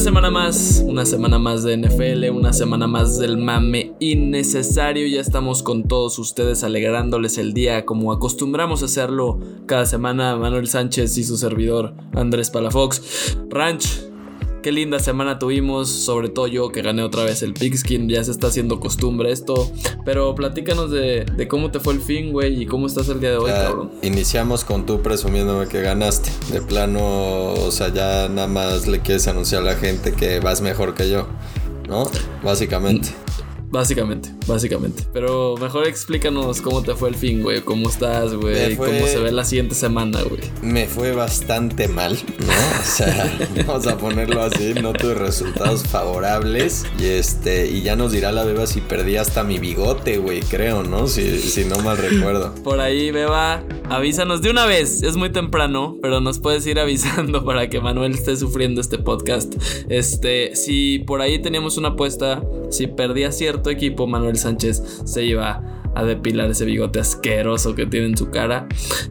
semana más, una semana más de NFL, una semana más del mame innecesario. Ya estamos con todos ustedes alegrándoles el día como acostumbramos a hacerlo cada semana. Manuel Sánchez y su servidor Andrés Palafox. Ranch, Qué linda semana tuvimos, sobre todo yo que gané otra vez el Pigskin, ya se está haciendo costumbre esto. Pero platícanos de, cómo te fue el fin, güey, y cómo estás el día de hoy, cabrón. Iniciamos con tú presumiéndome que ganaste. De plano, o sea, ya nada más le quieres anunciar a la gente que vas mejor que yo, ¿no? Básicamente. Básicamente, básicamente. Pero mejor explícanos cómo te fue el fin, güey. ¿Cómo estás, güey? ¿Cómo se ve la siguiente semana, güey? Me fue bastante mal, ¿no? O sea, vamos a ponerlo así. No tuve resultados favorables. Y este, y ya nos dirá la beba si perdí hasta mi bigote, güey, creo, ¿no? Si, si no mal recuerdo. Por ahí, beba, avísanos de una vez. Es muy temprano, pero nos puedes ir avisando para que Manuel esté sufriendo este podcast. Este, si por ahí teníamos una apuesta, si perdía cierto equipo, Manuel Sánchez se iba a depilar ese bigote asqueroso que tiene en su cara.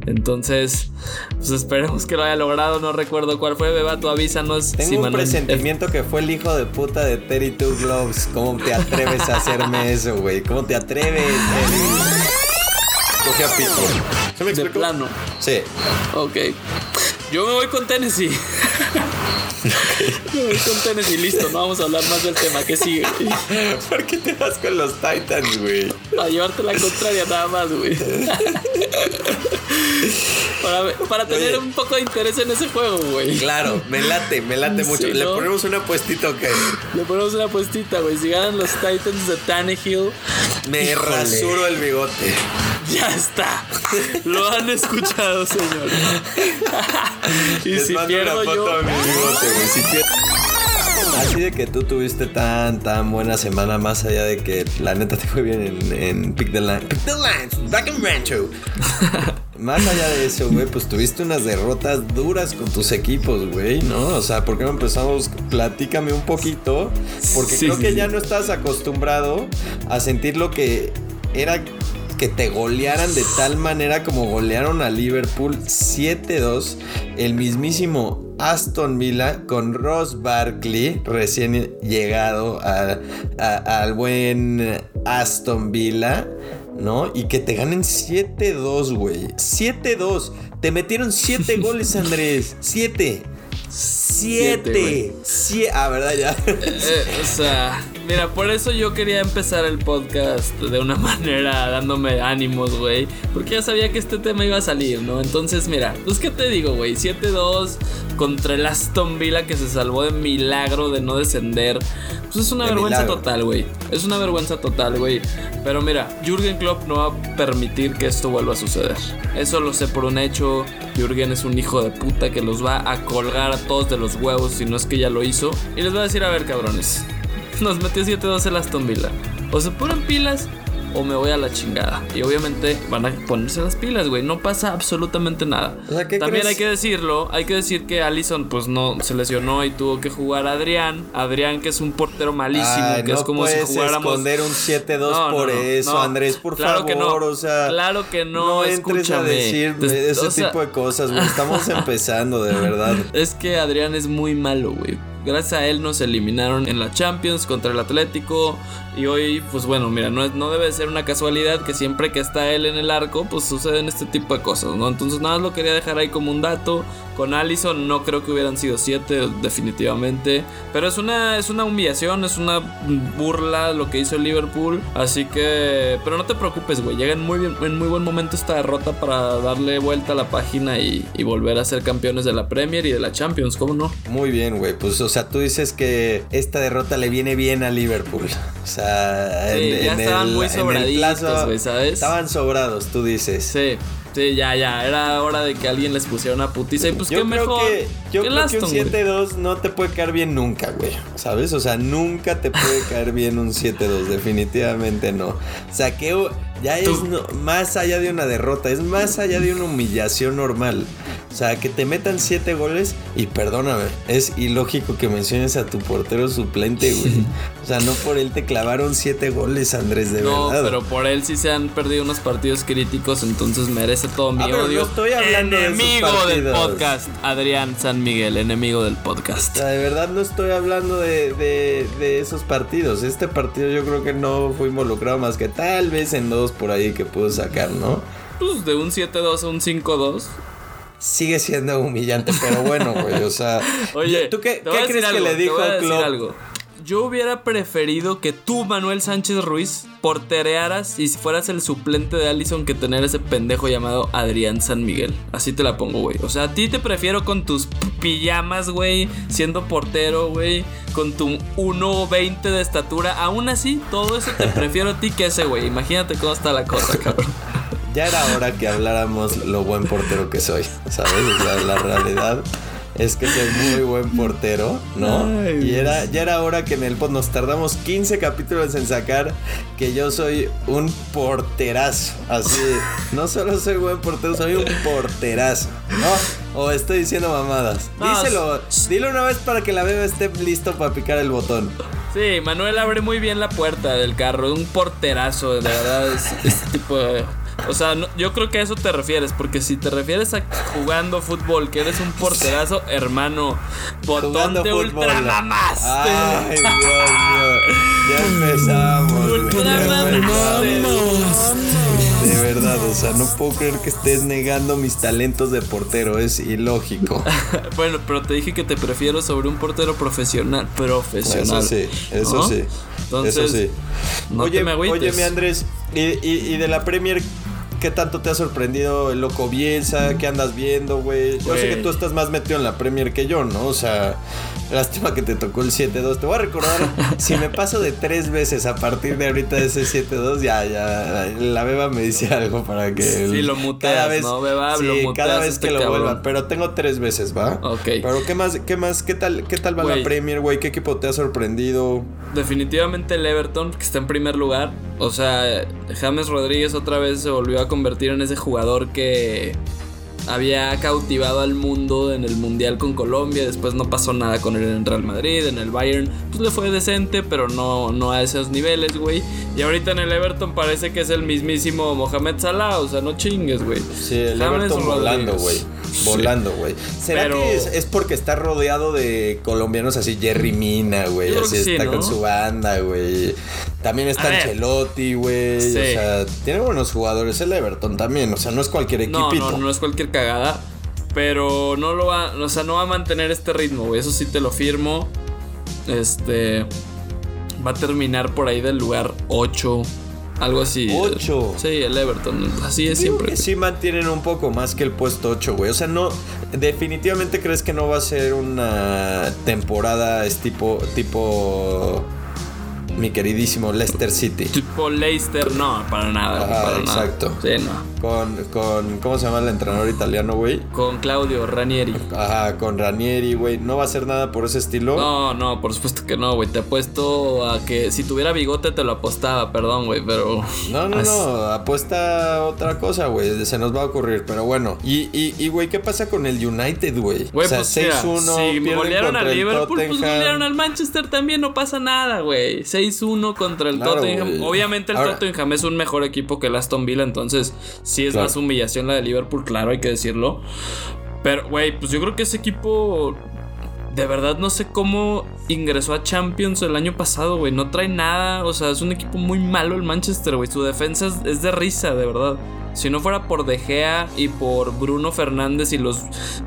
Entonces, pues esperemos que lo haya logrado. No recuerdo cuál fue, Beba, tú avísanos. Tengo un presentimiento que fue el hijo de puta de Terry Two Gloves. ¿Cómo te atreves a hacerme eso, güey? ¿Cómo te atreves, Coge a pito. ¿Se me explico? De plano. Sí. Ok. Yo me voy con Tennessee. Voy con Tennessee, listo. No vamos a hablar más del tema. ¿Qué sigue? ¿Por qué te vas con los Titans, güey? Para llevarte la contraria nada más, güey. Para, para tener un poco de interés en ese juego, güey. Claro, me late, me late mucho. ¿Le ponemos una puestita o qué? Le ponemos una puestita, güey. Si ganan los Titans de Tannehill. Me rasuro el bigote. Ya está. Lo han escuchado, señor. y si pierdo yo. Así de que tú tuviste tan, tan buena semana, más allá de que la neta te fue bien en, en Pick the Line. Pick the Lines, back in Rancho. más allá de eso, güey, pues tuviste unas derrotas duras con tus equipos, güey, ¿no? O sea, ¿por qué no empezamos? Platícame un poquito, porque creo que ya no estás acostumbrado a sentir lo que era que te golearan de tal manera como golearon a Liverpool 7-2. El mismísimo Aston Villa con Ross Barkley, recién llegado al buen Aston Villa. ¿no? Y que te ganen 7-2, güey. 7-2. Te metieron 7 goles, Andrés. 7. Siete. Siete. Ah, ¿verdad? Ya. Eh, o sea, mira, por eso yo quería empezar el podcast de una manera dándome ánimos, güey. Porque ya sabía que este tema iba a salir, ¿no? Entonces, mira, pues qué te digo, güey. 7-2 contra el Aston Villa que se salvó de milagro de no descender. Pues es una vergüenza total, güey. Es una vergüenza total, güey. Pero mira, Jürgen Klopp no va a permitir que esto vuelva a suceder. Eso lo sé por un hecho. Jürgen es un hijo de puta que los va a colgar todos de los huevos, si no es que ya lo hizo. Y les va a decir, a ver, cabrones. Nos metió 7-2 el Aston Villa. O se ponen pilas o me voy a la chingada. Y obviamente van a ponerse las pilas, güey. No pasa absolutamente nada. También hay que decirlo, hay que decir que Allison pues no se lesionó y tuvo que jugar a Adrián. Adrián que es un portero malísimo, que es como si jugáramos esconder un 7-2 por eso, Andrés, por claro favor, o sea, claro que no, no entres a decir ese tipo de cosas, güey. Estamos empezando, de verdad. Es que Adrián es muy malo, güey. Gracias a él nos eliminaron en la Champions contra el Atlético. Y hoy, pues bueno, mira, no, no debe ser una casualidad que siempre que está él en el arco, pues suceden este tipo de cosas, ¿no? Entonces nada más lo quería dejar ahí como un dato. Con Allison no creo que hubieran sido siete, definitivamente. Pero es una, es una humillación, es una burla lo que hizo Liverpool. Así que, pero no te preocupes, güey. Llega en muy, bien, en muy buen momento esta derrota para darle vuelta a la página y, y volver a ser campeones de la Premier y de la Champions, ¿cómo no? Muy bien, güey. Pues, o sea, tú dices que esta derrota le viene bien a Liverpool. O sea, en, ya estaban muy sobraditos, güey, ¿sabes? Estaban sobrados, tú dices. Sí. Sí, ya, ya. Era hora de que alguien les pusiera una putiza. Y pues yo qué mejor. Que, yo creo que un 7-2 no te puede caer bien nunca, güey. ¿Sabes? O sea, nunca te puede caer bien un 7-2. Definitivamente no. O sea, qué, Ya es más allá de una derrota, es más allá de una humillación normal. O sea, que te metan siete goles y perdóname, es ilógico que menciones a tu portero suplente, güey. O sea, no por él te clavaron siete goles, Andrés, de verdad. No, pero por él sí se han perdido unos partidos críticos, entonces merece todo mi Ah, pero odio. no estoy hablando de enemigo del podcast, Adrián San Miguel, enemigo del O podcast. sea, de verdad no estoy hablando de, de- de esos partidos. Este partido yo creo que no fue involucrado más que tal vez en dos por ahí que pudo sacar, ¿no? Pues de un 7-2 a un 5-2. Sigue siendo humillante, pero bueno, güey. O sea, Oye, ¿tú qué, qué crees que algo, le dijo a Klopp? Yo hubiera preferido que tú, Manuel Sánchez Ruiz, porterearas y si fueras el suplente de Allison que tener ese pendejo llamado Adrián San Miguel. Así te la pongo, güey. O sea, a ti te prefiero con tus pijamas, güey, siendo portero, güey, con tu 1.20 de estatura. Aún así, todo eso te prefiero a ti que ese, güey. Imagínate cómo está la cosa, cabrón. Ya era hora que habláramos lo buen portero que soy, ¿sabes? O sea, la realidad es que soy muy buen portero, ¿no? Ay, y era, ya era hora que en el pod nos tardamos 15 capítulos en sacar que yo soy un porterazo. Así, no solo soy buen portero, soy un porterazo, ¿no? O estoy diciendo mamadas. Díselo, dilo una vez para que la beba esté listo para picar el botón. Sí, Manuel abre muy bien la puerta del carro, un porterazo, de verdad, es, este tipo de... O sea, no- yo creo que a eso te refieres, porque si te refieres a jugando fútbol, que eres un porterazo, hermano, botón Jugando de fútbol. ultramamaste. Ay, Dios mío. Ya empezamos. De verdad, o sea, no puedo creer que estés negando mis talentos de portero, es ilógico. bueno, pero te dije que te prefiero sobre un portero profesional, profesional. Eso sí, eso ¿no? sí. Entonces, eso sí. no oye, te me oye, mi Andrés, y, y- y de la Premier, ¿qué tanto te ha sorprendido el loco Bielsa? ¿Qué andas viendo, güey? Yo sé que tú estás más metido en la Premier que yo, ¿no? O sea, lástima que te tocó el 7-2. Te voy a recordar, si me paso de tres veces a partir de ahorita de ese 7-2, ya, ya, la beba me dice algo para que... Sí, el- lo muteas, ¿no, beba? Sí, Lo muteas cada vez este que lo cabrón. vuelva. Pero tengo tres veces, ¿va? Ok. Pero ¿qué más, qué más, qué tal, qué tal va la Premier, güey? ¿Qué equipo te ha sorprendido? Definitivamente el Everton, que está en primer lugar. O sea, James Rodríguez otra vez se volvió a convertir en ese jugador que había cautivado al mundo en el Mundial con Colombia. Después no pasó nada con él en Real Madrid, en el Bayern. Pues le fue decente, pero no, no a esos niveles, güey. Y ahorita en el Everton parece que es el mismísimo Mohamed Salah. O sea, no chingues, güey. Sí, el James Everton volando, güey. Volando, güey. ¿Será Pero- que es, es porque está rodeado de colombianos así, Jerry Mina, güey? Así sí, está ¿no? con su banda, güey. También está. Ancelotti, güey. Sí. O sea, tiene buenos jugadores el Everton también. O sea, no es cualquier No, equipito. no, no es cualquier cagada. Pero no lo va, o sea, no va a mantener este ritmo, güey. Eso sí te lo firmo. Este va a terminar por ahí del lugar 8, algo así. ¿Ocho? Sí, el Everton, así es siempre. que sí mantienen un poco más que el puesto 8, güey. O sea, no. Definitivamente crees que no va a ser una temporada es tipo. tipo. Mi queridísimo Leicester City. Tipo Leicester, no, para nada, Ajá, para exacto. nada. Sí, no. Con, con. ¿Cómo se llama el entrenador italiano, güey? Con Claudio Ranieri. Ajá, con Ranieri, güey. No va a hacer nada por ese estilo. No, no, por supuesto que no, güey. Te apuesto a que si tuviera bigote te lo apostaba, perdón, güey, pero. No, no, no, apuesta otra cosa, güey. Se nos va a ocurrir, pero bueno. Y, y, y, güey, ¿qué pasa con el United, güey? O sea, pues mira, 6-1. si golearon al Liverpool, pues golearon al Manchester también, no pasa nada, güey. 6-1 contra el Claro, Tottenham. Obviamente el Ahora- Tottenham es un mejor equipo que el Aston Villa, entonces sí es Claro. más humillación la de Liverpool, claro, hay que decirlo. Pero, güey, pues yo creo que ese equipo... De verdad no sé cómo ingresó a Champions el año pasado, güey. No trae nada. O sea, es un equipo muy malo el Manchester, güey. Su defensa es, es de risa, de verdad. Si no fuera por De Gea y por Bruno Fernández y los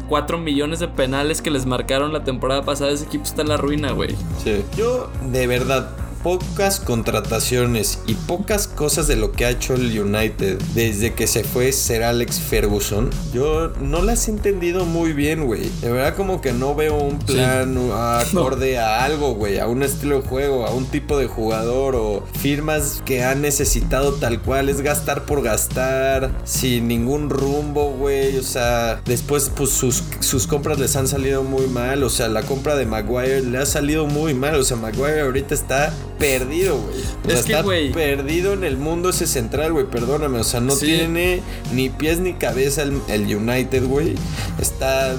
4 millones de penales que les marcaron la temporada pasada, ese equipo está en la ruina, güey. Sí. Yo, de verdad, pocas contrataciones y pocas cosas de lo que ha hecho el United desde que se fue Sir Alex Ferguson, yo no las he entendido muy bien, güey. De verdad, como que no veo un plan acorde a algo, güey, a un estilo de juego, a un tipo de jugador o firmas que han necesitado tal cual. Es gastar por gastar, sin ningún rumbo, güey. O sea, después, pues sus, sus compras les han salido muy mal. O sea, la compra de Maguire le ha salido muy mal. O sea, Maguire ahorita está perdido, güey. O sea, Es que, está güey. perdido en el mundo ese central, güey. Perdóname. O sea, no Sí. tiene ni pies ni cabeza el, el United, güey. Está,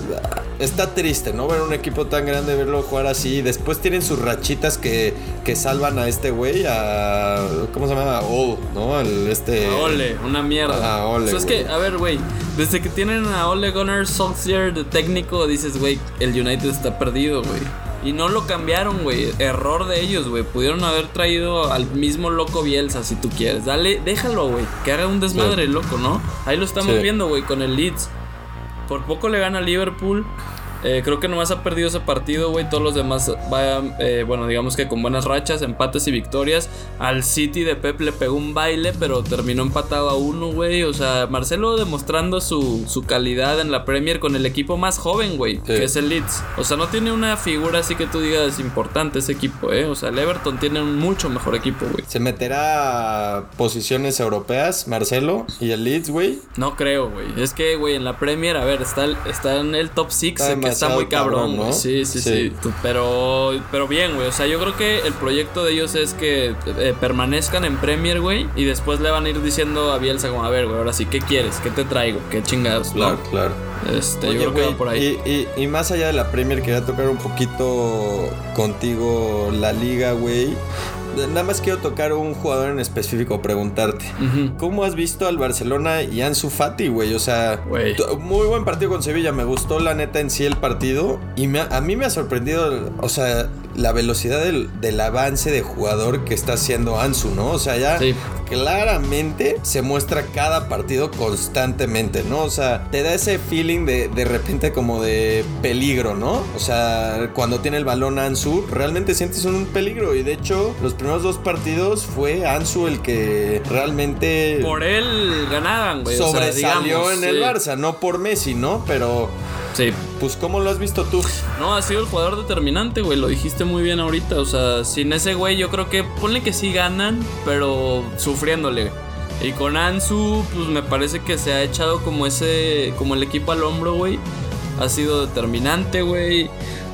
está triste, ¿no? Ver un equipo tan grande, verlo jugar así. Después tienen sus rachitas que, que salvan a este güey, a. ¿Cómo se llama? Ole, ¿no? El, este. A Ole, una mierda. Ah, Ole, O sea, es que, a ver, güey, desde que tienen a Ole Gunnar Solskjaer de técnico, dices, güey, el United está perdido, güey. Y no lo cambiaron, güey. Error de ellos, güey. Pudieron haber traído al mismo loco Bielsa, si tú quieres. Dale, déjalo, güey. Que haga un desmadre, loco, ¿no? Ahí lo estamos Sí. viendo, güey, con el Leeds. Por poco le gana a Liverpool. Eh, creo que nomás ha perdido ese partido, güey. Todos los demás vayan, eh, bueno, digamos que con buenas rachas, empates y victorias. Al City de Pep le pegó un baile, pero terminó empatado a uno, güey. O sea, Marcelo demostrando su, su calidad en la Premier con el equipo más joven, güey, que es el Leeds. O sea, no tiene una figura así que tú digas importante ese equipo, ¿eh? O sea, el Everton tiene un mucho mejor equipo, güey. Se meterá a posiciones europeas, Marcelo, y el Leeds, güey. No creo, güey. Es que, güey, en la Premier, a ver, está, está en el top 6, Está que está muy cabrón, güey. ¿no? Sí, sí, sí, Sí. Pero, pero bien, güey. O sea, yo creo que el proyecto de ellos es que eh, permanezcan en Premier, güey. Y después le van a ir diciendo a Bielsa, como, a ver, güey, ahora sí, ¿qué quieres? ¿Qué te traigo? ¿Qué chingados? no? Claro, claro. Este, Oye, yo creo que va por ahí. Y, y- y más allá de la Premier, quería tocar un poquito contigo la liga, güey. Nada más quiero tocar un jugador en específico, preguntarte. ¿Cómo has visto al Barcelona y Ansu Fati, güey? O sea, muy buen partido con Sevilla. Me gustó la neta en sí el partido. Y me a mí me ha sorprendido, o sea, la velocidad del, del avance de jugador que está haciendo Ansu, ¿no? O sea, ya Sí. claramente se muestra cada partido constantemente, ¿no? O sea, te da ese feeling de, de repente como de peligro, ¿no? O sea, cuando tiene el balón Ansu, realmente sientes un peligro. Y de hecho, los primeros dos partidos fue Ansu el que realmente Por él ganaban, güey. o sea, sobresalió digamos, en el. Barça, no por Messi, ¿no? Pero, Sí. pues, ¿cómo lo has visto tú? No, ha sido el jugador determinante, güey. Lo dijiste muy bien ahorita. O sea, sin ese güey, yo creo que ponle que sí ganan, pero sufriéndole. Y con Ansu, pues me parece que se ha echado como ese. como el equipo al hombro, güey. Ha sido determinante, güey.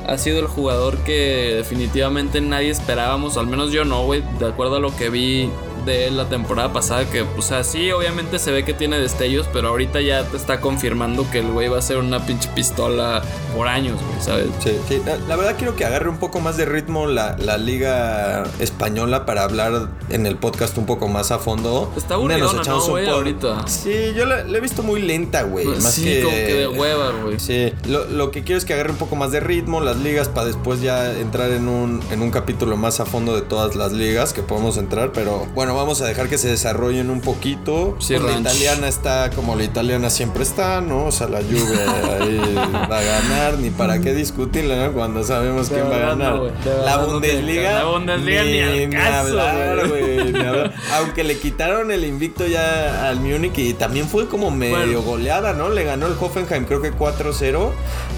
Ha sido el jugador que definitivamente nadie esperábamos, al menos yo no, güey. De acuerdo a lo que vi de él la temporada pasada, que, o sea, sí, obviamente se ve que tiene destellos, pero ahorita ya te está confirmando que el güey va a ser una pinche pistola por años, güey, ¿sabes? Sí, sí. La, la verdad quiero que agarre un poco más de ritmo la, la liga española para hablar en el podcast un poco más a fondo. Está echamos ¿no, un güey? por- Ahorita. Sí, yo la, la he visto muy lenta, güey. más Pues sí, que... como que de hueva, güey. Sí, lo, lo que quiero es que agarre un poco más de ritmo las ligas para después ya entrar en un, en un capítulo más a fondo de todas las ligas que podemos entrar, pero bueno, vamos a dejar que se desarrollen un poquito. Sí, Pues la italiana está como la italiana siempre está, ¿no? O sea, la Juve ahí va a ganar, ni para qué discutirla, ¿no? Cuando sabemos De quién va a ganar. la Bundesliga. la Bundesliga ni al caso, hablar, güey. Aunque le quitaron el invicto ya al Múnich y también fue como medio Bueno. goleada, ¿no? Le ganó el Hoffenheim, creo que 4-0. Entonces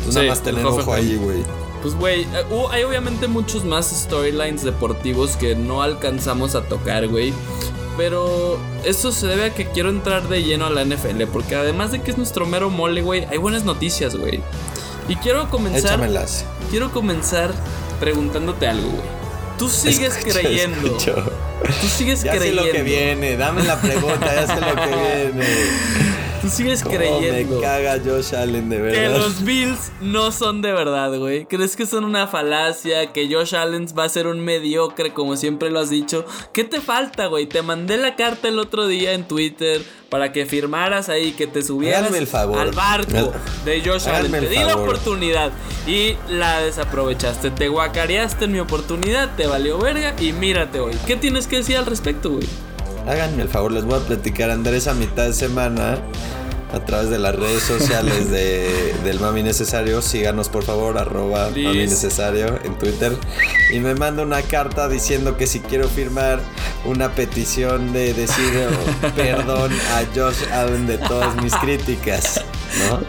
Sí, nada más tener ojo ahí, güey. Pues, güey, hubo- hay obviamente muchos más storylines deportivos que no alcanzamos a tocar, güey. Pero eso se debe a que quiero entrar de lleno a la NFL. Porque además de que es nuestro mero mole, güey, hay buenas noticias, güey. Y quiero comenzar. Échamelas. Quiero comenzar preguntándote algo, güey. Tú sigues Escucho, creyendo. escucho. Tú sigues Ya sé creyendo. lo que viene, dame la pregunta, ya sé lo que viene. Tú sigues Cómo creyendo. me caga Josh Allen, de Que verdad. los Bills no son de verdad, güey. ¿Crees que son una falacia? Que Josh Allen va a ser un mediocre, como siempre lo has dicho. ¿Qué te falta, güey? Te mandé la carta el otro día en Twitter para que firmaras ahí, que te subieras Háganme el favor. al barco de Josh Allen. Te di la oportunidad y la desaprovechaste. Te guacareaste en mi oportunidad, te valió verga y mírate hoy. ¿Qué tienes que decir al respecto, güey? Háganme el favor, les voy a platicar Andrés a mitad de semana a través de las redes sociales de, del Mami Necesario. Síganos por favor, arroba Please. Mami Necesario en Twitter. Y me manda una carta diciendo que si quiero firmar una petición de decir oh, perdón a Josh Allen de todas mis críticas. ¿No?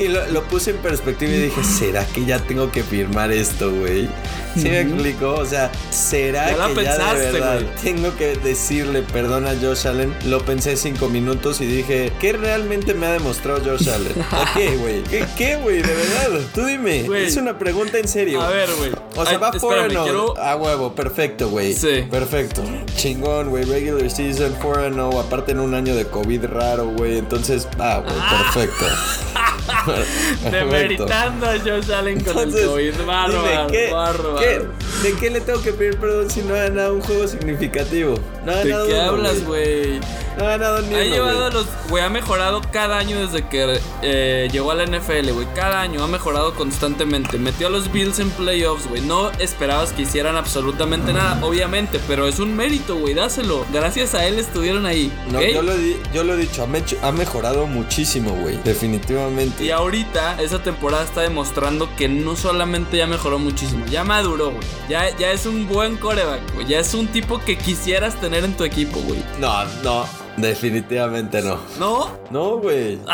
Y lo, lo, puse en perspectiva y dije, ¿será que ya tengo que firmar esto, güey? ¿Sí me explico? O sea, ¿será que ya de verdad tengo que decirle perdón a Josh Allen? Lo pensé cinco minutos y dije, ¿qué realmente me ha demostrado Josh Allen? ¿A qué, güey? ¿Qué, güey? De verdad. Tú dime. Es una pregunta en serio. A ver, güey. O sea, va por no. A huevo, perfecto, güey. Sí. Perfecto. Chingón, güey. Regular season, 4 0. Aparte en un año de COVID raro, güey. Entonces, ah, güey, perfecto. Demeritando a Josh Allen con el COVID. Bárbaro, ¿qué, ¿qué, ¿De qué le tengo que pedir perdón si no ha ganado un juego significativo? No ha ¿De qué hablas, güey? No ha ganado ni Ha llevado los. Güey, ha mejorado cada año desde que eh, llegó a la NFL, güey. Cada año ha mejorado constantemente. Metió a los Bills en playoffs, güey. No esperabas que hicieran absolutamente nada, obviamente, pero es un mérito, güey. Dáselo. Gracias a él estuvieron ahí. No, yo, lo yo lo he dicho. Ha, ha mejorado muchísimo, güey. Definitivamente. Y ahorita, esa temporada está demostrando que no solamente ya mejoró muchísimo, ya maduró, güey. Ya, ya es un buen coreback, güey. Ya es un tipo que quisieras tener en tu equipo, güey. No, no. Definitivamente no. ¿No? No, güey.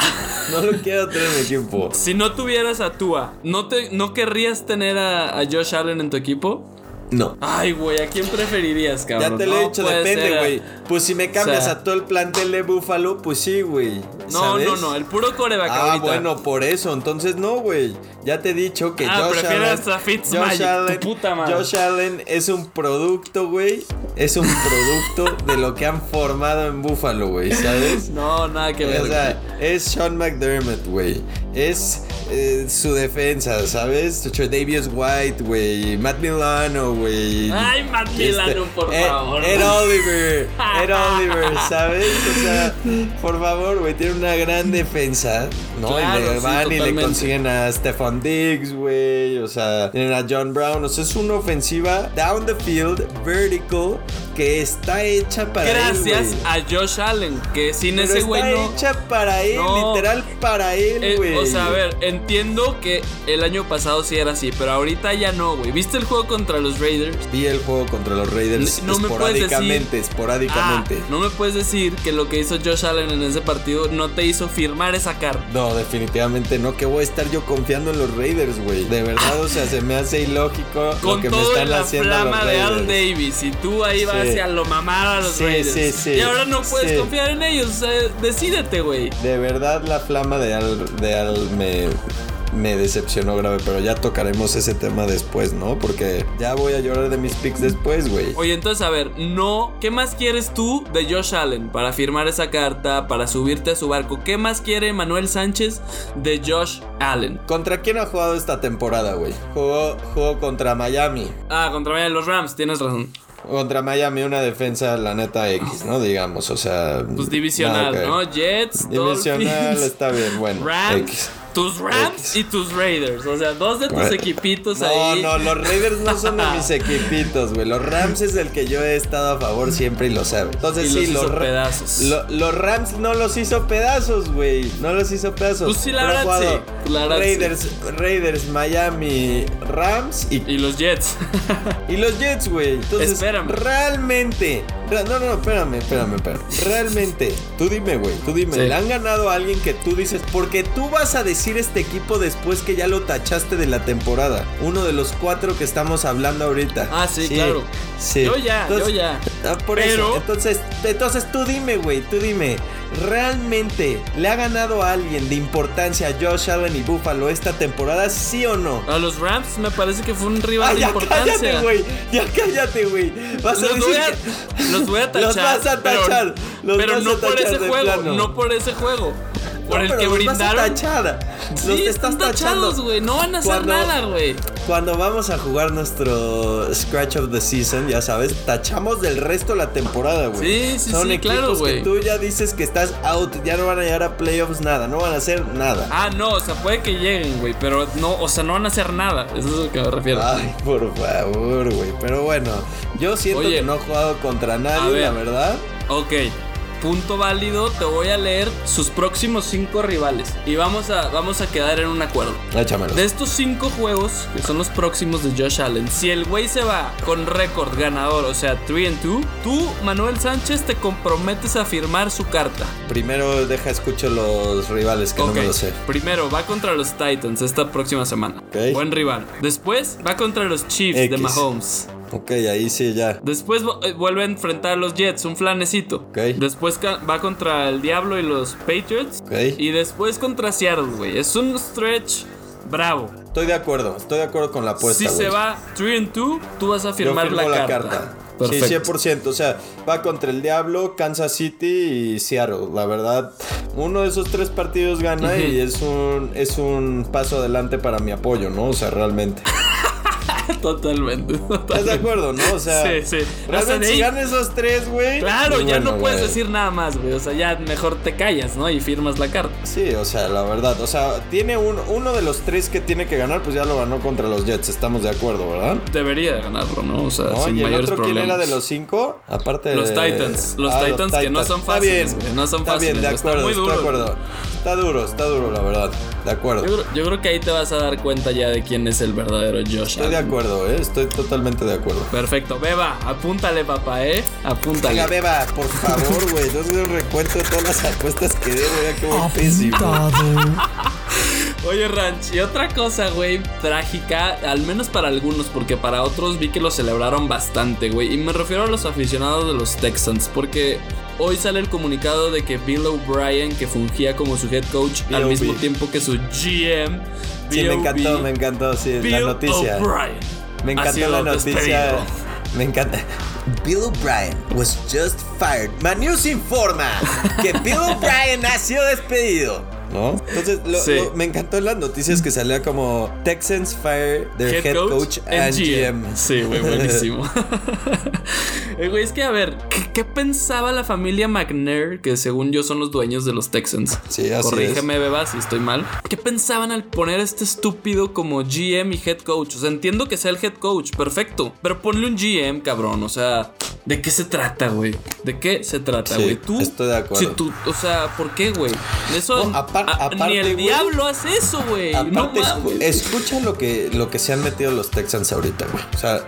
No lo quiero tener en mi equipo. Si no tuvieras a Tua, ¿no, te, ¿no querrías tener a, a Josh Allen en tu equipo? No. Ay, güey, ¿a quién preferirías, cabrón? Ya te lo he dicho, depende, güey. Pues si me cambias a todo el plantel de Buffalo, pues sí, güey. No, no, no, el puro coreback Ah, bueno, por eso, entonces no, güey. Ya te he dicho que ah, Josh Allen. A Josh Allen, puta madre. Josh Allen es un producto, güey. Es un producto de lo que han formado en Buffalo, güey, ¿sabes? No, nada que ver. O sea, es Sean McDermott, güey. Es eh, su defensa, ¿sabes? Davis White, güey. Matt Milano, güey. Ay, Matt este, Milano, por favor. Ed Oliver. Ed Oliver, ¿sabes? O sea, por favor, güey. Tiene una gran defensa, ¿no? y le van y le consiguen a Stefan Diggs, güey. O sea, tienen a John Brown. O sea, es una ofensiva down the field, vertical, que está hecha para Gracias él. Gracias a Josh Allen, que sin ese güey no. Está hecha para él, literal para él, eh, güey. o sea, a ver, entiendo que el año pasado sí era así, pero ahorita ya no, güey. ¿Viste el juego contra los Raiders? Vi el juego contra los Raiders no, esporádicamente, esporádicamente. Ah, no me puedes decir que lo que hizo Josh Allen en ese partido no te hizo firmar esa carta. No, definitivamente no. Que voy a estar yo confiando en los Raiders, güey. De verdad, o sea, se me hace ilógico Con lo que me están la haciendo flama los de Raiders. Al Davis y tú ahí vas hacia lo mamar a los Sí, Raiders. sí, sí. Y ahora no puedes Sí. confiar en ellos. O sea, decídete, güey. De verdad la flama de Al, de Al me, me decepcionó grave, pero ya tocaremos ese tema después, ¿no? Porque ya voy a llorar de mis picks después, güey. Oye, entonces, a ver, no. ¿Qué más quieres tú de Josh Allen para firmar esa carta, para subirte a su barco? ¿Qué más quiere Manuel Sánchez de Josh Allen? ¿Contra quién ha jugado esta temporada, güey? Jugó, jugó contra Miami. Ah, contra los Rams, tienes razón. Contra Miami una defensa, la neta X, ¿no? Digamos, o sea... Pues divisional, ¿no? Jets, Divisional Dolphins, está bien, bueno. Rams, X. tus Rams y tus Raiders. O sea, dos de tus equipitos No, ahí. no, los Raiders no son de mis equipitos, güey. Los Rams es el que yo he estado a favor siempre y lo sabe. Entonces Y sí, los hizo pedazos. lo- los Rams no los hizo pedazos, güey. No los hizo pedazos. Pues sí, la verdad, sí. La verdad, Raiders, Raiders, Miami, Rams y, Y los Jets. y los Jets, güey. Entonces, Espérame. realmente. No, no, no, espérame, espérame, espérame. Realmente, tú dime, güey. Tú dime. Sí. ¿Le han ganado a alguien que tú dices? Porque tú vas a decir este equipo después que ya lo tachaste de la temporada. Uno de los cuatro que estamos hablando ahorita. Ah, sí, claro. Sí. Yo ya, yo ya. Ah, por Pero- eso. Entonces, entonces tú dime, güey. Tú dime. ¿Realmente le ha ganado a alguien de importancia a Josh Allen y Buffalo esta temporada? ¿Sí o no? A los Rams me parece que fue un rival Ah, de ya importancia. cállate, güey. Ya cállate, güey. Vas a Los decir los voy a tachar. Los vas a pero- tachar. Los pero vas no a por tachar ese de juego. plano. No por ese juego. Por No, el pero que los brindaron. Vas a tachar. Sí, los estás tachando. tachados, güey. No van a hacer Cuando- nada, güey. Cuando vamos a jugar nuestro Scratch of the Season, ya sabes, tachamos del resto la temporada, güey. Sí, sí, Son sí, equipos claro, que güey. tú ya dices que estás out, ya no van a llegar a playoffs, nada, no van a hacer nada. Ah, no, o sea, puede que lleguen, güey. Pero no, o sea, no van a hacer nada. Eso es a lo que me refiero. Ay, por favor, güey. Pero bueno, yo siento Oye, que no he jugado contra nadie, ver. la verdad. Ok. Punto válido, te voy a leer sus próximos cinco rivales. Y vamos a, vamos a quedar en un acuerdo. Échamelo. De estos cinco juegos, que son los próximos de Josh Allen, si el güey se va con récord ganador, o sea, 3 and 2, tú, Manuel Sánchez, te comprometes a firmar su carta. Primero deja escucho los rivales que no Ok, me lo sé. Primero va contra los Titans esta próxima semana. Buen rival. Después va contra los Chiefs de. Mahomes. Ok, ahí sí ya. Después eh, vuelve a enfrentar a los Jets, un flanecito. Ok. Después va contra el Diablo y los Patriots. Ok. Y después contra Seattle, güey. Es un stretch bravo. Estoy de acuerdo, estoy de acuerdo con la apuesta. si se va 3 and 2, tú vas a Yo firmar firmo la, carta. Sí, Perfecto. 100%. O sea, va contra el Diablo, Kansas City y Seattle. La verdad, uno de esos tres partidos gana y es un, es un paso adelante para mi apoyo, ¿no? O sea, realmente. Totalmente. ¿Estás de acuerdo, no? O sea, Sí, sí. Realmente si ahí- gana esos tres, güey. Claro, pues ya no puedes güey. decir nada más, güey. O sea, ya mejor te callas, ¿no? Y firmas la carta. Sí, o sea, la verdad. O sea, tiene un, uno de los tres que tiene que ganar, pues ya lo ganó contra los Jets. Estamos de acuerdo, ¿verdad? Debería de ganarlo, ¿no? O sea, ¿No? sin ¿Y el mayores otro quién problemas. era de los cinco? Aparte Los de... Titans. Los Ah, Titans que no son Está fáciles, bien, güey, no son está bien, de fáciles, está acuerdo, muy duro. de acuerdo. Está duro, está duro, la verdad. De acuerdo. Yo creo, yo creo que ahí te vas a dar cuenta ya de quién es el verdadero Josh Estoy de acuerdo, ¿eh? Estoy totalmente de acuerdo. Perfecto, Beba, apúntale, papá, ¿eh? Apúntale. Venga, Beba, por favor, güey. No sé un recuento de todas las apuestas que debo, ya pésimo. Oye, Ranch, y otra cosa, güey, trágica, al menos para algunos, porque para otros vi que lo celebraron bastante, güey. Y me refiero a los aficionados de los Texans, porque hoy sale el comunicado de que Bill O'Brien, que fungía como su head coach al mismo tiempo que su GM, Sí, me encantó, me encantó, sí, Bill la noticia. O'Brien. Me encantó la noticia. Me encanta. Bill O'Brien was just fired. Manews informa que Bill O'Brien ha sido despedido. ¿No? Entonces, lo- Sí. lo- me encantó en las noticias que salía como Texans fire their head, coach, and GM. Sí, güey, buenísimo. Eh, Güey, es que a ver, ¿qué, qué pensaba la familia McNair, que según yo son los dueños de los Texans? Sí, así Corrígeme, Beba, si estoy mal. ¿Qué pensaban al poner a este estúpido como GM y head coach? O sea, entiendo que sea el head coach, perfecto. Pero ponle un GM, cabrón. O sea, ¿de qué se trata, güey? ¿De qué se trata, Sí, güey? Tú. estoy de acuerdo. Si tú, o sea, ¿por qué, güey? Eso. No, a- aparte, ni el güey, diablo hace eso, güey. No escucha lo que, lo que se han metido los Texans ahorita, güey. O sea,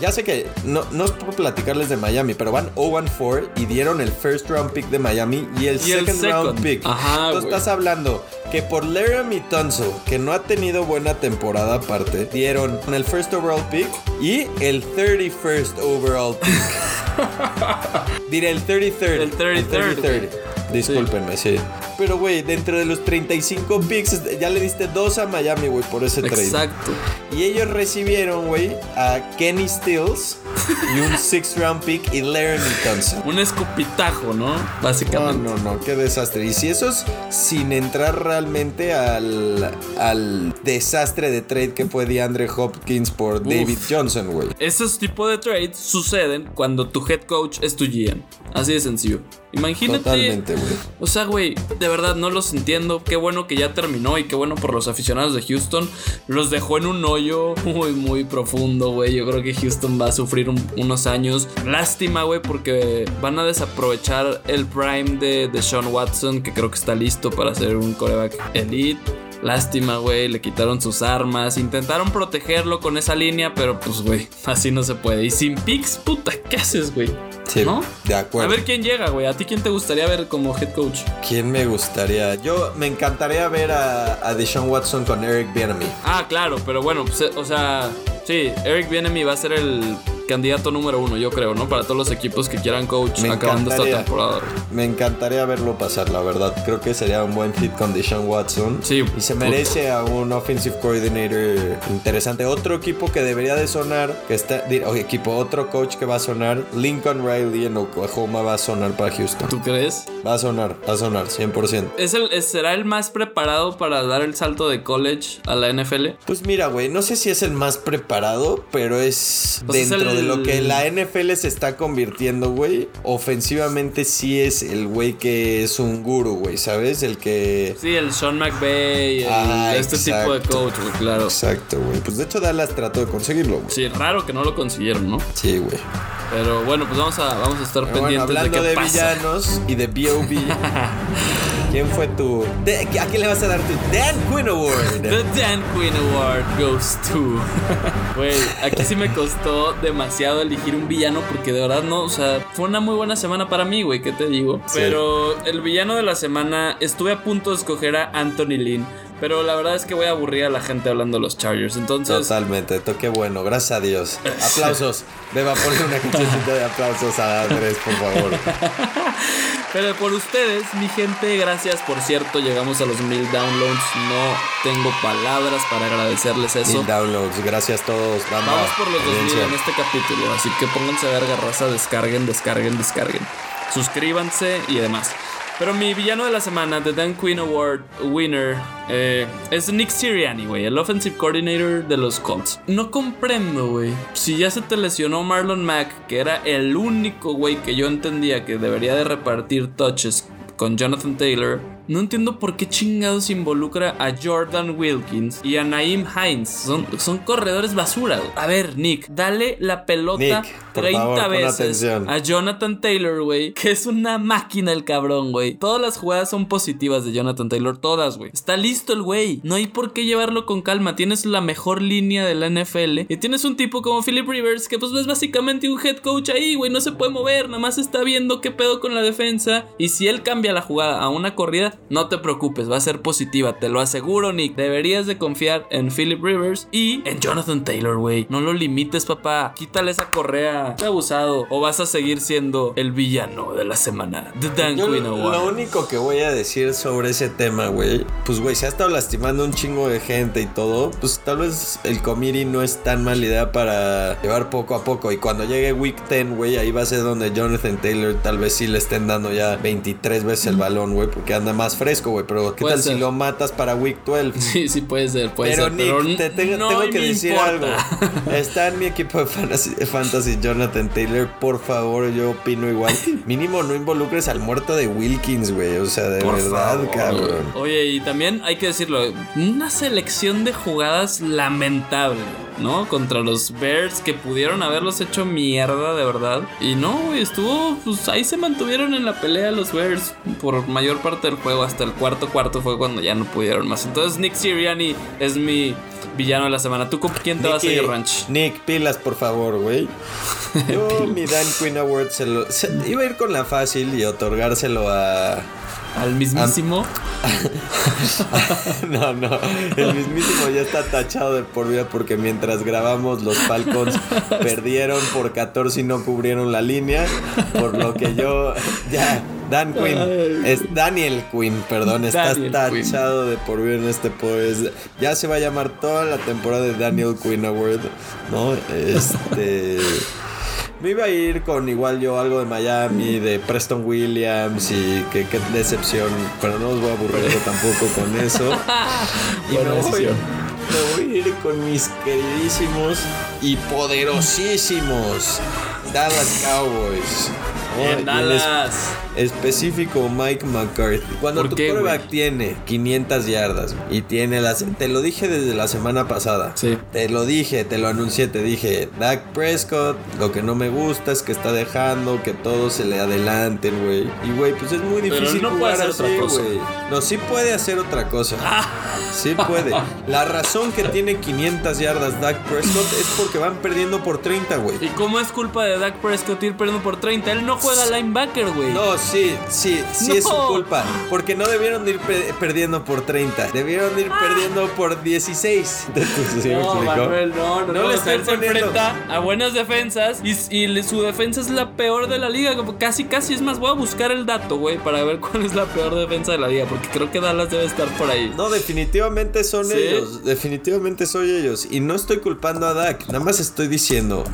ya sé que no, no es por platicarles de Miami, pero van 0-4 y dieron el first round pick de Miami y el, Y el second, second. round pick. Ajá, Tú estás hablando que por Laramie Tunso, que no ha tenido buena temporada aparte, dieron el first overall pick y el 31st overall pick. Diré el 33rd. El 33rd, güey. Discúlpenme, sí. Pero, güey, dentro de los 35 picks, ya le diste dos a Miami, güey, por ese trade. Exacto. Y ellos recibieron, güey, a Kenny Stills y un sixth round pick y Laramie Tunsil. Un escupitajo, ¿no? No, Básicamente. no, no, qué desastre. Y si eso es sin entrar realmente al, al desastre de trade que fue DeAndre Hopkins por David Johnson, güey. Esos tipos de trades suceden cuando tu head coach es tu GM. Así de sencillo. Imagínate. Totalmente, güey. O sea, güey, de verdad no los entiendo. Qué bueno que ya terminó y qué bueno por los aficionados de Houston. Los dejó en un hoyo muy, muy profundo, güey. Yo creo que Houston va a sufrir un- unos años. Lástima, güey, porque van a desaprovechar el prime de, de Sean Watson, que creo que está listo para ser un coreback elite. Lástima, güey, le quitaron sus armas. Intentaron protegerlo con esa línea, pero pues, güey, así no se puede. Y sin picks, puta, ¿qué haces, güey? Sí, ¿No? de A acuerdo. ver quién llega, güey. ¿A ti quién te gustaría ver como head coach? ¿Quién me gustaría? Yo me encantaría ver a, a Deshaun Watson con Eric Bieniemy. Ah, claro, pero bueno, pues, eh, o sea, sí, Eric Bienemy va a ser el candidato número uno, yo creo, ¿no? Para todos los equipos que quieran coach Me acabando esta temporada. Me encantaría verlo pasar, la verdad. Creo que sería un buen fit con Deshaun Watson. Sí. Y se merece a un offensive coordinator interesante. Otro equipo que debería de sonar, que está, o equipo, otro coach que va a sonar, Lincoln Riley en Oklahoma va a sonar para Houston. ¿Tú crees? Va a sonar, va a sonar, 100%. ¿Es el, es- ¿Será el más preparado para dar el salto de college a la NFL? Pues mira, güey, no sé si es el más preparado, pero es Pues es dentro el- de lo que la NFL se está convirtiendo, güey. Ofensivamente sí es el güey que es un guru, güey, ¿sabes? El que... Sí, el Sean McVay, el- Ah, este tipo de coach, güey, claro. Exacto, güey. Pues de hecho Dallas trató de conseguirlo, güey. Sí, raro que no lo consiguieron, ¿no? Sí, güey. Pero bueno, pues vamos a, vamos a estar Pero bueno, pendientes hablando de de, qué pasa. villanos y de B.O.B. ¿Quién fue tu... de- ¿A quién le vas a dar tu Dan Quinn Award? The Dan Quinn Award goes to. Güey, aquí sí me costó demasiado elegir un villano porque de verdad no, o sea, fue una muy buena semana para mí, güey, ¿qué te digo? Sí. Pero el villano de la semana estuve a punto de escoger a Anthony Lynn, pero la verdad es que voy a aburrir a la gente hablando de los Chargers, entonces Totalmente, toqué bueno, gracias a Dios. Aplausos. Beba, ponle una cancioncita de aplausos a Andrés, por favor. Pero por ustedes, mi gente, gracias. Por cierto, llegamos a los mil downloads. No tengo palabras para agradecerles eso. Mil downloads, gracias a todos. banda, Vamos por los 2000 audiencia. en este capítulo. Así que pónganse a verga, raza. Descarguen, descarguen, descarguen. Suscríbanse y demás. Pero mi villano de la semana, The Dan Quinn Award winner, eh, es Nick Sirianni, güey, el offensive coordinator de los Colts. No comprendo, güey. Si ya se te lesionó Marlon Mack, que era el único, güey, que yo entendía que debería de repartir touches con Jonathan Taylor, no entiendo por qué chingados involucra a Jordan Wilkins y a Naeem Hines. Son, son corredores basura. güey. A ver, Nick, dale la pelota Nick, por 30 favor, pon veces a Jonathan Taylor, güey, que es una máquina el cabrón, güey. Todas las jugadas son positivas de Jonathan Taylor, todas, güey. Está listo el güey. No hay por qué llevarlo con calma. Tienes la mejor línea de la NFL y tienes un tipo como Philip Rivers que pues es básicamente un head coach ahí, güey. No se puede mover, nada más está viendo qué pedo con la defensa. Y si él cambia la jugada a una corrida, no te preocupes, va a ser positiva, te lo aseguro, Nick. Deberías de confiar en Philip Rivers y en Jonathan Taylor, güey. No lo limites, papá. Quítale esa correa. Qué abusado. O vas a seguir siendo el villano de la semana. The Dan Yo lo, Award. lo único que voy a decir sobre ese tema, güey, pues, güey, se ha estado lastimando un chingo de gente y todo, pues tal vez el committee no es tan mala idea para llevar poco a poco. Y cuando llegue Week 10, güey, ahí va a ser donde Jonathan Taylor tal vez sí le estén dando ya 23 veces el balón, güey, porque anda más fresco, güey. Pero ¿qué Puede tal ser. si lo matas para Week 12? Sí, sí, puede ser, puede Pero ser. Nick, pero te tengo, no tengo me que decir importa. algo. Está en mi equipo de fantasy, fantasy Jonathan Taylor. Por favor, yo opino igual. Mínimo no involucres al muerto de Wilkins, güey. O sea, de Por verdad, favor. cabrón. Oye, y también hay que decirlo, una selección de jugadas lamentable, ¿no? Contra los Bears que pudieron haberlos hecho mierda de verdad. Y no, güey, estuvo, pues ahí se mantuvieron en la pelea los Bears por mayor parte del juego. Hasta el cuarto cuarto fue cuando ya no pudieron más. Entonces Nick Sirianni es mi villano de la semana. ¿Tú con quién te vas a Nicky, ir, Ranch? Nick, pilas, por favor, güey. Yo, mi Dan Quinn Award se lo, se- iba a ir con la fácil y otorgárselo a. Al mismísimo. No, no, el mismísimo ya está tachado de por vida porque mientras grabamos los Falcons perdieron por 14 y no cubrieron la línea, por lo que yo ya Dan Quinn es Daniel Quinn, perdón, estás Daniel Quinn. tachado de por vida en este pues ya se va a llamar toda la temporada de Daniel Quinn Award, ¿no? Este me iba a ir con igual yo algo de Miami, de Preston Williams y que qué decepción, pero no os voy a aburrir yo tampoco con eso. Y Buena me voy, me voy a ir con mis queridísimos y poderosísimos Dallas Cowboys. ¿No? En es- específico Mike McCarthy. Cuando ¿Por tu qué, quarterback güey? tiene 500 yardas y tiene las... Te lo dije desde la semana pasada. Sí. Te lo dije, te lo anuncié, te dije, Dak Prescott, lo que no me gusta es que está dejando que todos se le adelanten, güey. Y, güey, pues es muy Pero difícil no puede jugar hacer así, otra cosa. No, sí puede hacer otra cosa. Sí puede. La razón que tiene 500 yardas Dak Prescott es porque van perdiendo por 30, güey. ¿Y cómo es culpa de Dak Prescott ir perdiendo por 30? Él no juega linebacker, güey. No, sí, sí, sí No. es su culpa. Porque no debieron de ir pe- perdiendo por 30. Debieron de ir perdiendo por 16. ¿Sí me No? Manuel, no, no, No no. le él se enfrenta a buenas defensas y, su defensa es la peor de la liga. como Casi, casi es más. Voy a buscar el dato, güey, para ver cuál es la peor defensa de la liga. Porque creo que Dallas debe estar por ahí. No, definitivamente son ¿Sí? ellos. Definitivamente soy ellos. Y no estoy culpando a Dak. Nada más estoy diciendo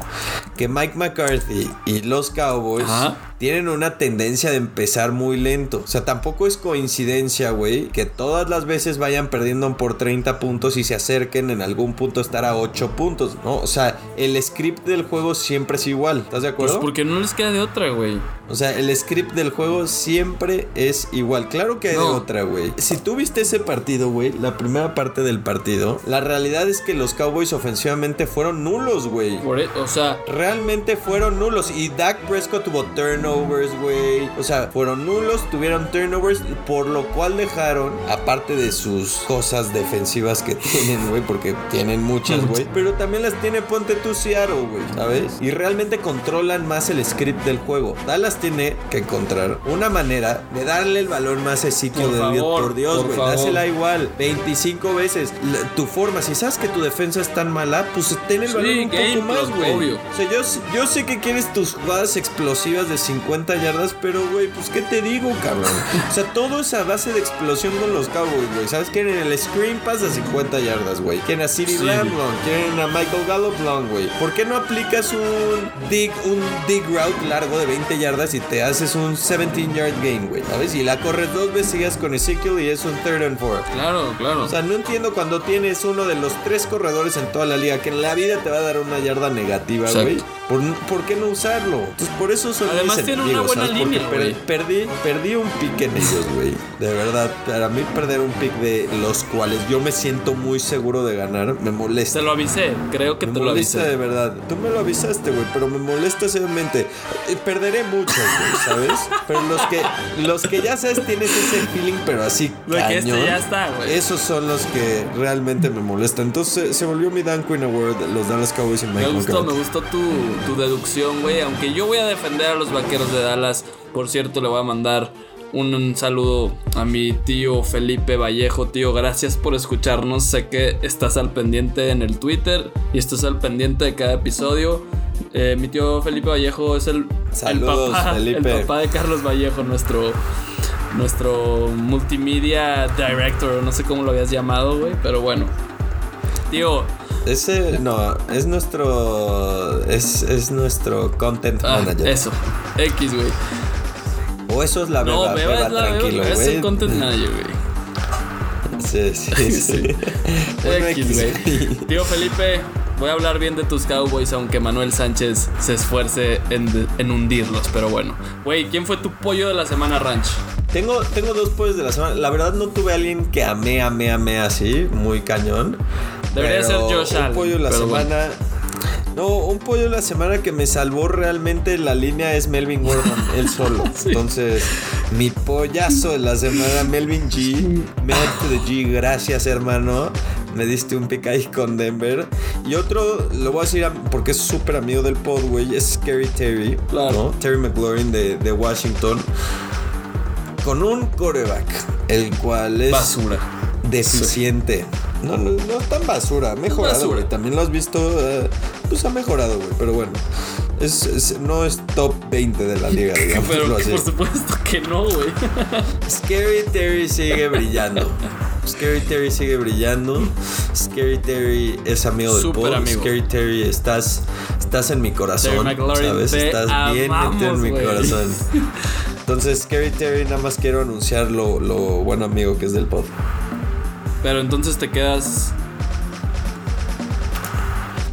que Mike McCarthy y los Cowboys Ajá. Huh? Tienen una tendencia de empezar muy lento. O sea, tampoco es coincidencia, güey, que todas las veces vayan perdiendo por 30 puntos y se acerquen en algún punto a estar a 8 puntos, ¿no? O sea, el script del juego siempre es igual. ¿Estás de acuerdo? Pues porque no les queda de otra, güey. O sea, el script del juego siempre es igual. Claro que hay de otra, güey. Si tú viste ese partido, güey, la primera parte del partido, la realidad es que los Cowboys ofensivamente fueron nulos, güey. E, o sea, realmente fueron nulos. Y Dak Prescott tuvo turnovers, güey. O sea, fueron nulos, tuvieron turnovers, por lo cual dejaron, aparte de sus cosas defensivas que tienen, güey, porque tienen muchas, güey. Pero también las tiene Ponte tu Seattle, güey, ¿sabes? Y realmente controlan más el script del juego. Dallas tiene que encontrar una manera de darle el valor más a sitio de Dios. Por Dios, güey. Dásela igual. 25 veces. tu forma. Si sabes que tu defensa es tan mala, pues ten el valor un poco más, güey. O sea, yo, yo sé que quieres tus jugadas explosivas de 50 yardas, pero, güey, pues, ¿qué te digo, cabrón? O sea, todo es a base de explosión con los Cowboys, güey. ¿Sabes? Quieren el screen pass de 50 yardas, güey. Quieren a City sí. Quieren a Michael Gallup long, güey. ¿Por qué no aplicas un dig, un dig route largo de 20 yardas y te haces un 17 yard gain, güey? ¿Sabes? Y la corres dos veces, sigas con Ezekiel y es un third and four. Claro, claro. O sea, no entiendo cuando tienes uno de los tres corredores en toda la liga que en la vida te va a dar una yarda negativa, güey. ¿Por, qué no usarlo? Entonces, por eso son Además, tiene una buena línea, güey. perdí, perdí un pick en ellos, güey. De verdad, para mí perder un pick de los cuales yo me siento muy seguro de ganar me molesta. Te lo avisé, creo que te lo avisé. de verdad. Tú me lo avisaste, güey, pero me molesta seriamente. Eh, perderé mucho, güey, ¿sabes? Pero los que los que ya sabes tienes ese feeling, pero así Lo que este ya está, güey. Esos son los que realmente me molestan. Entonces se volvió mi Dan Quinn Award, los Dallas Cowboys y Mike Me gustó, me gustó tu tu deducción, güey. Aunque yo voy a defender a los vaqueros de Dallas. Por cierto, le voy a mandar un, saludo a mi tío Felipe Vallejo. Tío, gracias por escucharnos. Sé que estás al pendiente en el Twitter y estás al pendiente de cada episodio. Eh, mi tío Felipe Vallejo es el, papá, el papá de Carlos Vallejo, nuestro nuestro multimedia director, no sé cómo lo habías llamado, güey, pero bueno. Tío, ese no, es nuestro. Es, es nuestro content ah, manager. Eso, X, güey. O eso es la beba, no, beba, es la tranquilo, güey. Es el content manager, güey. Sí, sí, sí. X, güey. Tío Felipe, voy a hablar bien de tus Cowboys, aunque Manuel Sánchez se esfuerce en, en hundirlos. Pero bueno, güey, ¿quién fue tu pollo de la semana, Ranch? Tengo, tengo dos pollos de la semana. La verdad, no tuve a alguien que amé, amé, amé así, muy cañón. Debería ser Josh Allen. Un pollo la semana. No, un pollo de la semana que me salvó realmente la línea es Melvin Gordon, él solo. Entonces, mi pollazo de la semana, Melvin G. Melvin G, gracias hermano. Me diste un pick ahí con Denver. Y otro, lo voy a decir porque es súper amigo del pod, güey, es Scary Terry. Claro. Terry McLaurin de, de Washington. Con un coreback, el cual es... Basura. Deficiente. No, no, no es tan basura, ha mejorado, güey. También lo has visto, eh, pues ha mejorado, güey. Pero bueno, es, no es top 20 de la liga, digamos. pero por supuesto que no, güey. Scary Terry sigue brillando. Scary Terry sigue brillando. Scary Terry es amigo del Super Scary Terry, estás, estás en mi corazón. ¿Sabes? Estás bien en mi corazón. Entonces, Scary Terry, nada más quiero anunciar lo, lo buen amigo que es del pod. Pero entonces te quedas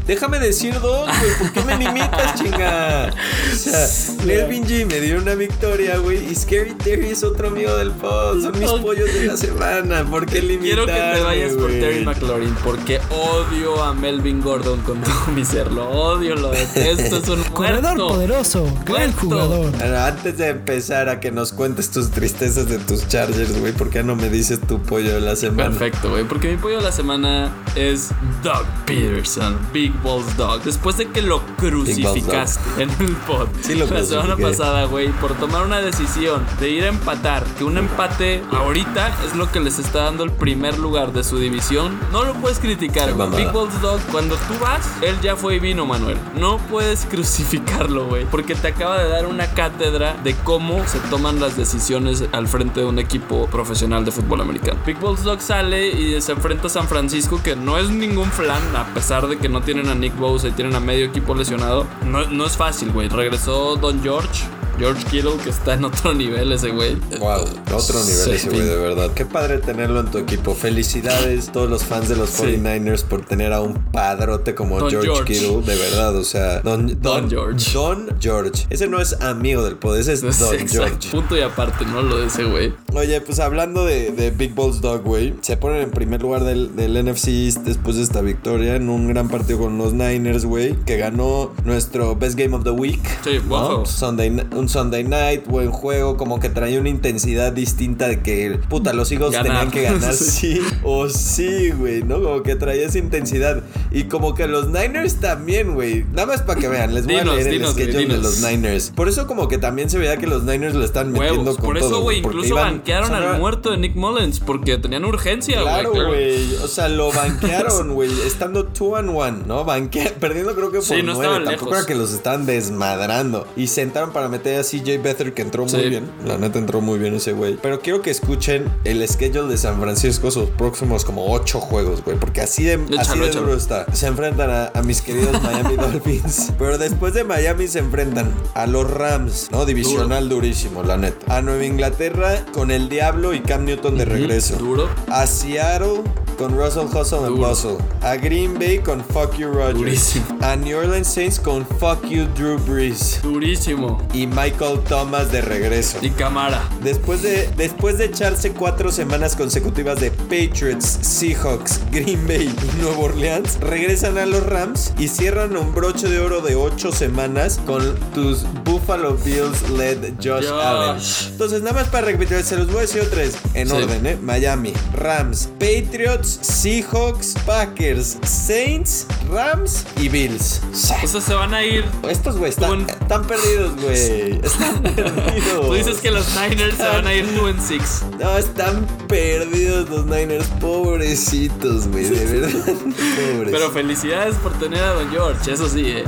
Déjame decir dos, güey. ¿Por qué me limitas, chinga? O sea, Melvin G me dio una victoria, güey. Y Scary Terry es otro amigo del pod. Son mis pollos de la semana. ¿Por qué limitar? Quiero que te vayas por Terry McLaurin. Porque odio a Melvin Gordon con todo mi ser. Lo odio, lo detesto. Es un Corredor poderoso. Gran jugador. antes de empezar a que nos cuentes tus tristezas de tus Chargers, güey. ¿Por qué no me dices tu pollo de la semana? Perfecto, güey. Porque mi pollo de la semana es Doug Peterson. Big Balls Dog. Después de que lo crucificaste en el pod la semana pasada, güey, por tomar una decisión de ir a empatar, que un empate ahorita es lo que les está dando el primer lugar de su división, no lo puedes criticar, güey. Big Balls Dog, cuando tú vas, él ya fue y vino, Manuel. No puedes crucificarlo, güey, porque te acaba de dar una cátedra de cómo se toman las decisiones al frente de un equipo profesional de fútbol americano. Big Balls Dog sale y se enfrenta a San Francisco, que no es ningún flan, a pesar de que no a Nick Bosa y tienen a medio equipo lesionado, no, no es fácil, güey. Regresó Don George George Kittle, que está en otro nivel ese güey. Wow, otro nivel Sí. ese güey, de verdad. Qué padre tenerlo en tu equipo. Felicidades todos los fans de los Sí. 49ers por tener a un padrote como Don George, George. Kittle, de verdad. O sea, Don, Don George. Don George. Ese no es amigo del poder, ese es Don George. Punto y aparte, ¿no? Lo de ese güey. Oye, pues hablando de, de Big Balls Dog, güey, se ponen en primer lugar del, del NFC East después de esta victoria en un gran partido con los Niners, güey, que ganó nuestro Best Game of the Week. Sí, ¿no? Sunday, un Sunday night, buen juego, como que traía una intensidad distinta de que, puta, los Eagles Ganar. tenían que ganar, Sí. sí o sí, güey, ¿no? Como que traía esa intensidad. Y como que los Niners también, güey. Nada más para que vean, les voy Dinos, a leer dinos, el schedule de los Niners. Por eso como que también se veía que los Niners lo están metiendo con Por eso, güey, incluso iban- banquearon o sea, al muerto de Nick Mullins porque tenían urgencia, güey. Claro, güey. O sea, lo banquearon, güey. Estando 2 and 1, ¿no? Banquea, perdiendo creo que por Sí, no 9. estaban Tampoco lejos. era que los estaban desmadrando. Y sentaron para meter a CJ Beathard, que entró muy bien. La neta entró muy bien ese güey. Pero quiero que escuchen el schedule de San Francisco, sus próximos como 8 juegos, güey. Porque así de, Échalo, así de duro está. Se enfrentan a, a mis queridos Miami Dolphins. Pero después de Miami se enfrentan a los Rams, ¿no? Divisional durísimo, la neta. A Nueva Inglaterra con el Diablo y Cam Newton de regreso. Duro. A Seattle con Russell Hustle and. Bustle. A Green Bay con Fuck You Rodgers. Durísimo. A New Orleans Saints con Fuck You Drew Brees. Durísimo. Y Michael Thomas de regreso. Y cámara. Después de, después de echarse cuatro semanas consecutivas de Patriots, Seahawks, Green Bay y Nueva Orleans, regresan a los Rams y cierran un broche de oro de ocho semanas con tus Buffalo Bills led Josh, Josh. Allen. Entonces, nada más para repetir, se los voy a decir vez en Sí. orden, ¿eh? Miami, Rams, Patriots, Seahawks, Packers, Saints, Rams y Bills. O sea, se van a ir. Estos, güey, están, perdidos, güey. Están perdidos. Tú dices que los Niners se van a ir 2 en 6. No, están perdidos los Niners. Pobrecitos, güey. De verdad. Pobres. Pero felicidades por tener a Don George, eso sí, eh.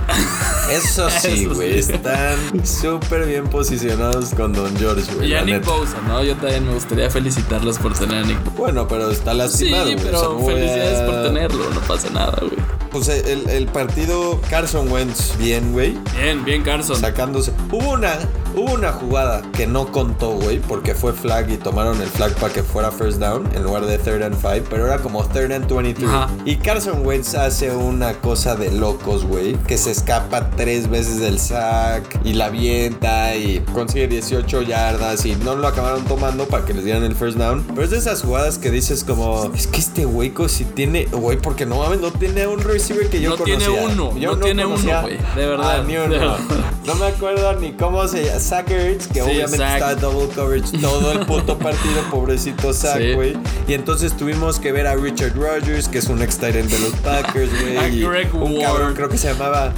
Eso sí, güey. sí. Están súper bien posicionados con Don George, güey. Y a Nick. Bosa, ¿no? Yo también me gustaría felicitarlos por tener a Nick Bosa. Bueno, pero está lastimado, güey. Pero a- felicidades por tenerlo, no pasa nada, güey. Pues el, el partido Carson Wentz, bien, güey. Bien, bien, Carson. Sacándose. Hubo una, hubo una jugada que no contó, güey, porque fue flag y tomaron el flag para que fuera first down en lugar de third and five, pero era como third and 23. Ajá. Y Carson Wentz hace una cosa de locos, güey, que se escapa tres veces del sack y la avienta y consigue 18 yardas y no lo acabaron tomando para que les dieran el first down. Pero es de esas jugadas que dices como, es que este güey co- si tiene, güey, porque no mames, no tiene un receiver que yo No conocía. tiene uno, Yo no tiene conocía uno, güey, de verdad, ni de uno. verdad. No me acuerdo ni cómo se llama. Zach Ertz, que Sí, obviamente Zach. está double coverage todo el puto partido, pobrecito Zach, Sí. güey. Y entonces tuvimos que ver a Richard Rogers, que es un ex de los Packers, güey. A Greg un Ward. cabrón, creo que se llamaba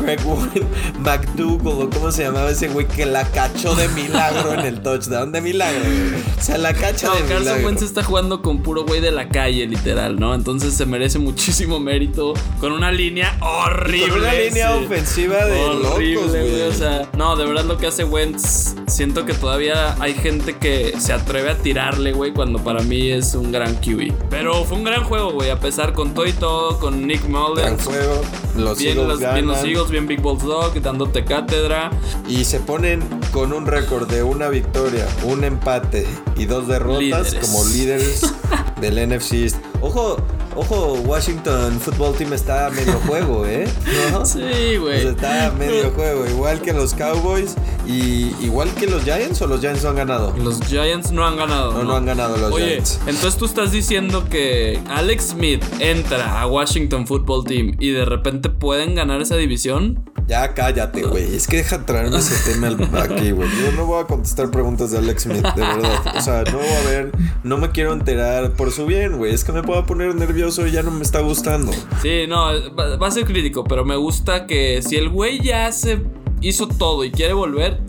Greg Ward, McDougal, o cómo se llamaba ese güey que la cachó de milagro en el touchdown. De milagro, güey. O sea, la cacha No, de Carson milagro. Wentz está jugando con puro güey de la calle, literal, ¿no? Entonces se merece muchísimo mérito con una línea horrible. Con una línea sí. ofensiva de horrible, locos, güey. O sea, no, de verdad lo que hace Wentz, siento que todavía hay gente que se atreve a tirarle, güey, cuando para mí es un gran QB. Pero fue un gran juego, güey, a pesar con todo y todo, con Nick Gran Mullins. juego. Los Bien Eagles los, bien los. Eagles, bien Big Balls Dog, dándote cátedra. Y se ponen con un récord de una victoria, un empate y dos derrotas Líderes. como líderes del NFC. Ojo, ojo, Washington Football Team está a medio juego, ¿eh? ¿No? Sí, güey. está a medio juego, igual que los Cowboys y igual que los Giants o los Giants no han ganado. Los Giants no han ganado. No, no han ganado los Oye, Giants. entonces tú estás diciendo que Alex Smith entra a Washington Football Team y de repente pueden ganar esa división. Ya cállate, güey. Es que deja traerme ese tema aquí, güey. Yo no voy a contestar preguntas de Alex Smith, de verdad. O sea, no voy a ver, no me quiero enterar por su bien, güey. Es que me puedo poner nervioso y ya no me está gustando. Sí, no, va, va a ser crítico, pero me gusta que si el güey ya se hizo todo y quiere volver,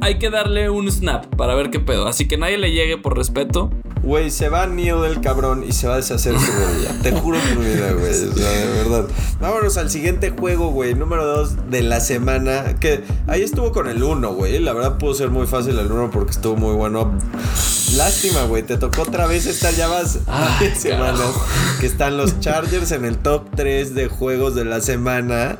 hay que darle un snap para ver qué pedo. Así que nadie le llegue por respeto. Güey, se va Neo del cabrón y se va a deshacer su rodilla. Te juro por mi vida, güey. O sea, de verdad. Vámonos al siguiente juego, güey. Número 2 de la semana. Que ahí estuvo con el 1, güey. La verdad pudo ser muy fácil el 1 porque estuvo muy bueno. Lástima, güey. Te tocó otra vez estar ya más Ay, varias semanas. carajo. Que están los Chargers en el top 3 de juegos de la semana.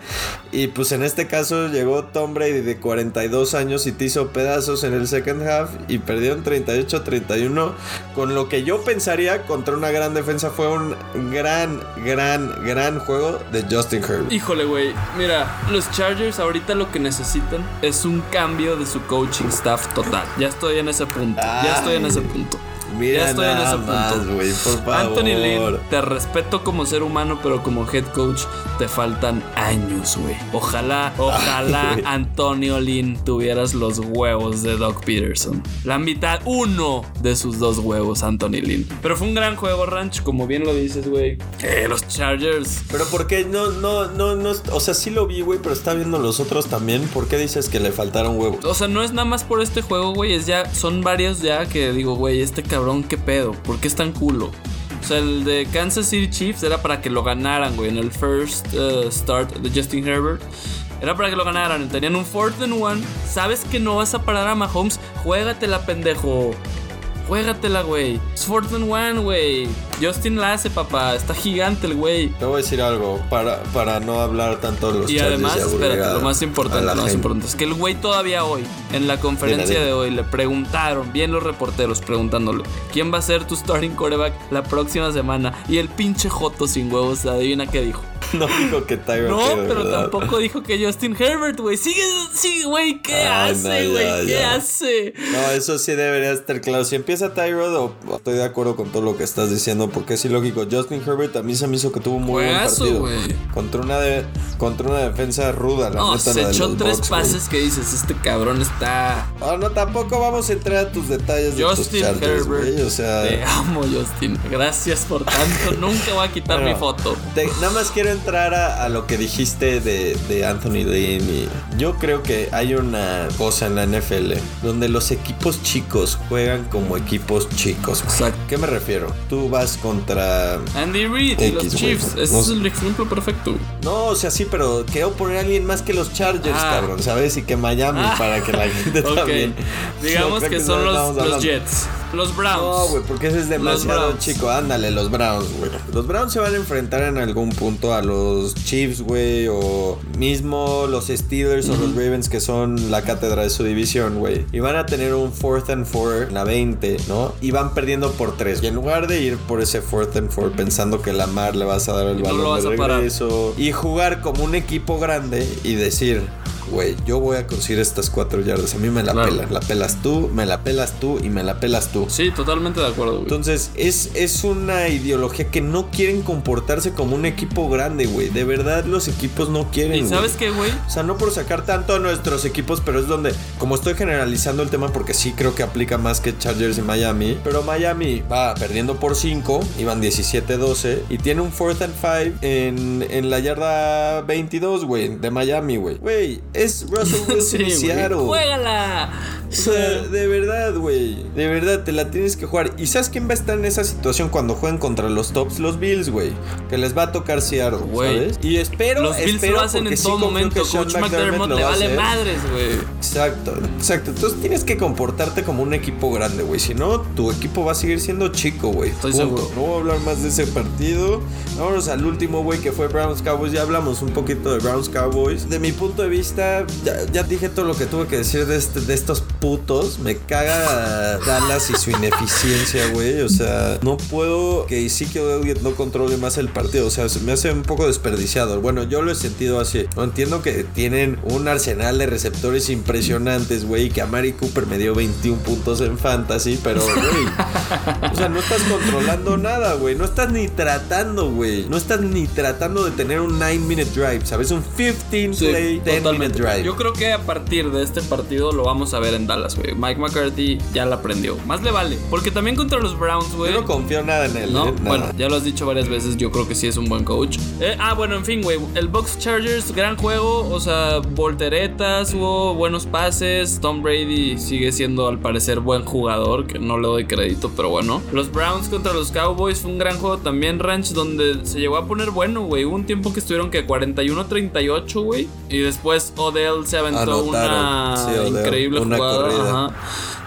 Y pues en este caso llegó Tom Brady de 42 años y te hizo pedazos en el second half y perdieron 38-31. Con lo que yo pensaría contra una gran defensa fue un gran, gran, gran juego de Justin Herbert. Híjole, güey. Mira, los Chargers ahorita lo que necesitan es un cambio de su coaching staff total. Ya estoy en ese punto. Ya estoy en ese punto. Mira ya estoy en ese más, punto. por favor. Anthony Lynn, te respeto como ser humano, pero como head coach te faltan años, güey. Ojalá, ojalá Ay. Antonio Lynn tuvieras los huevos de Doc Peterson. La mitad, uno de sus dos huevos, Anthony Lynn. Pero fue un gran juego, Ranch, como bien lo dices, güey. Eh, los Chargers. Pero ¿por qué no, no, no, no? O sea, sí lo vi, güey, pero está viendo los otros también. ¿Por qué dices que le faltaron huevos? O sea, no es nada más por este juego, güey. Es ya, son varios ya que digo, güey, este cabrón, ¿qué pedo? ¿Por qué es tan culo? O sea, el de Kansas City Chiefs era para que lo ganaran, güey, en el first uh, start de Justin Herbert. Era para que lo ganaran. Tenían un fourth and one. Sabes que no vas a parar a Mahomes. Juégatela, pendejo. Juégatela, güey. Es fourth and one, güey. Justin la hace, papá. Está gigante el güey. Te voy a decir algo para, para no hablar tanto de los Y además, espérate, a- lo más importante, lo más importante es que el güey todavía hoy, en la conferencia de hoy, le preguntaron, bien los reporteros preguntándole, ¿quién va a ser tu starting quarterback la próxima semana? Y el pinche Joto sin huevos, adivina qué dijo. No digo que Tyler No, pero ¿verdad? tampoco dijo que Justin Herbert, güey. Sigue, sigue, güey, ¿qué Ay, hace, güey? ¿Qué ya. hace? No, eso sí debería estar claro. Si empieza Tyrod, estoy de acuerdo con todo lo que estás diciendo, porque es ilógico. Justin Herbert a mí se me hizo que tuvo un muy buen partido. Contra una, de, contra una defensa ruda, la No, neta, se la echó tres pases que dices, este cabrón está... Ah, no, tampoco vamos a entrar a tus detalles de Justin tus Chargers, Herbert. O sea, Te amo, Justin. Gracias por tanto. Nunca voy a quitar Bueno, mi foto. te- nada más quiero entrar a, a lo que dijiste de, de Anthony. Y yo creo que hay una cosa en la NFL donde los equipos chicos juegan como equipos chicos. Exacto. ¿Qué me refiero? Tú vas contra. Andy Reid y los. Chiefs. Ese No es el ejemplo perfecto. No, o sea, sí, pero quiero poner a alguien más que los Chargers, Ah. cabrón, ¿sabes? Y que Miami Ah. para que la gente Ok. también. Digamos No, creo que son los, los. Jets. Los Browns. No, güey, porque ese es demasiado chico. Ándale, los Browns, güey. Los Browns se van a enfrentar en algún punto a los Chiefs, güey, o mismo los Steelers o los Ravens, que son la cátedra de su división, güey. Y van a tener un fourth and four en la 20, ¿no? Y van perdiendo por 3. Y en lugar de ir por ese fourth and four pensando que Lamar le vas a dar el Y no balón vas de regreso y jugar como un equipo grande y decir. Güey, yo voy a conseguir estas cuatro yardas. A mí me la Claro. pelas. La pelas tú, me la pelas tú y me la pelas tú. Sí, totalmente de acuerdo, güey. Entonces, es, es una ideología que no quieren comportarse como un equipo grande, güey. De verdad, los equipos no quieren. ¿Y sabes qué, güey? O sea, no por sacar tanto a nuestros equipos, pero es donde, como estoy generalizando el tema, porque sí creo que aplica más que Chargers y Miami, pero Miami va perdiendo por 5, iban 17-12, y tiene un fourth and five en, en la yarda 22, güey, de Miami, güey. Güey, es Russell Wilson Sí. Seattle. ¡Juégala! O sea, de verdad, güey. De verdad, te la tienes que jugar. ¿Y sabes quién va a estar en esa situación cuando jueguen contra los tops? Los Bills, güey. Que les va a tocar Seattle, Güey. ¿sabes? Y espero, Los Bills espero lo hacen porque en todo momento. que Sean Coach McDermott le vale madres, güey. Exacto, exacto. Entonces tienes que comportarte como un equipo grande, güey. Si no, tu equipo va a seguir siendo chico, güey. Estoy Punto. seguro. No voy a hablar más de ese partido. Vámonos al último, güey, que fue Browns Cowboys. Ya hablamos un poquito de Browns Cowboys. De mi punto de vista, ya, ya dije todo lo que tuve que decir de, este- de estos putos. Me caga Dallas y su ineficiencia, güey. O sea, no puedo que Ezekiel Elliott no controle más el partido. O sea, se me hace un poco desperdiciado. Bueno, yo lo he sentido así. Entiendo que tienen un arsenal de receptores impresionantes, güey. y Que a Mari Cooper me dio 21 puntos en fantasy, pero, güey. O sea, no estás controlando nada, güey. No estás ni tratando, güey. No estás ni tratando de tener un 9-minute drive, ¿sabes? Un 15 Sí, play, 10-minute totalmente. Drive. Yo creo que a partir de este partido lo vamos a ver en Dallas, güey. Mike McCarthy ya la aprendió. Más le vale. Porque también contra los Browns, güey. Yo no confío nada en él, No, ¿eh? Bueno, ya lo has dicho varias veces, yo creo que sí es un buen coach. Eh, ah, bueno, en fin, güey, el Box Chargers, gran juego, o sea, volteretas, hubo buenos pases, Tom Brady sigue siendo al parecer buen jugador, que no le doy crédito, pero bueno. Los Browns contra los Cowboys fue un gran juego también, Ranch, donde se llegó a poner bueno, güey. Hubo un tiempo que estuvieron que 41-38, güey, y después Odell se aventó Anotaron. una Sí, Odell, increíble una jugada. corrida. Ajá.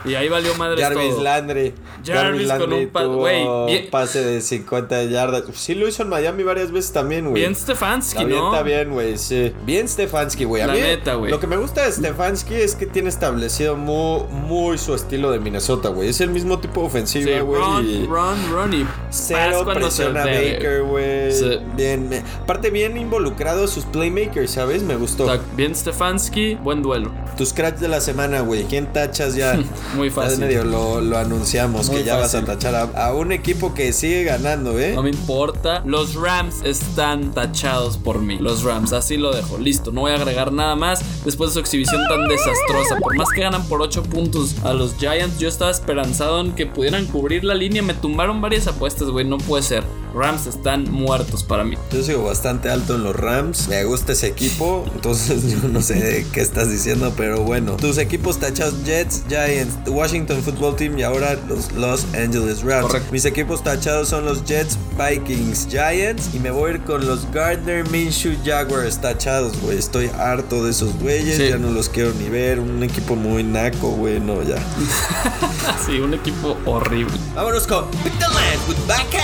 Y ahí valió madre Jarvis todo. Landry. Jarvis con un pa- bien- pase de 50 yardas. Sí lo hizo en Miami varias veces también, güey. Bien Stefanski, ¿no? avienta bien, güey, sí. Bien Stefanski, güey. La mí, neta, güey. Lo que me gusta de Stefanski es que tiene establecido muy, muy su estilo de Minnesota, güey. Es el mismo tipo de Sí, ofensiva, güey. y run, run, run y Cero pass cuando se presión a debe. Baker, güey. Sí. Bien, eh, aparte bien involucrado sus playmakers, ¿sabes? Me gustó. Bien Stefanski, buen duelo. Tus cracks de la semana, güey. ¿Quién tachas ya? Muy Ya fácil. medio lo, lo anunciamos, que ya vas a tachar a, a un equipo que sigue ganando, ¿eh? No me importa. Los Rams están tachados por mí. Los Rams, así lo dejo. Listo, no voy a agregar nada más después de su exhibición tan desastrosa. Por más que ganan por 8 puntos a los Giants, yo estaba esperanzado en que pudieran cubrir la línea. Me tumbaron varias apuestas, güey. No puede ser. Rams están muertos para mí. Yo sigo bastante alto en los Rams. Me gusta ese equipo. Entonces yo no sé de qué estás diciendo, pero bueno. Tus equipos tachados Jets, Giants, Washington Football Team y ahora los Los Angeles Rams. Correcto. Mis equipos tachados son los Jets, Vikings, Giants y me voy a ir con los Gardner Minshew Jaguars tachados, güey. Estoy harto de esos güeyes. Sí. Ya no los quiero ni ver. Un equipo muy naco, güey. No, ya. Sí, un equipo horrible. Vámonos con Pick the Land with Backhand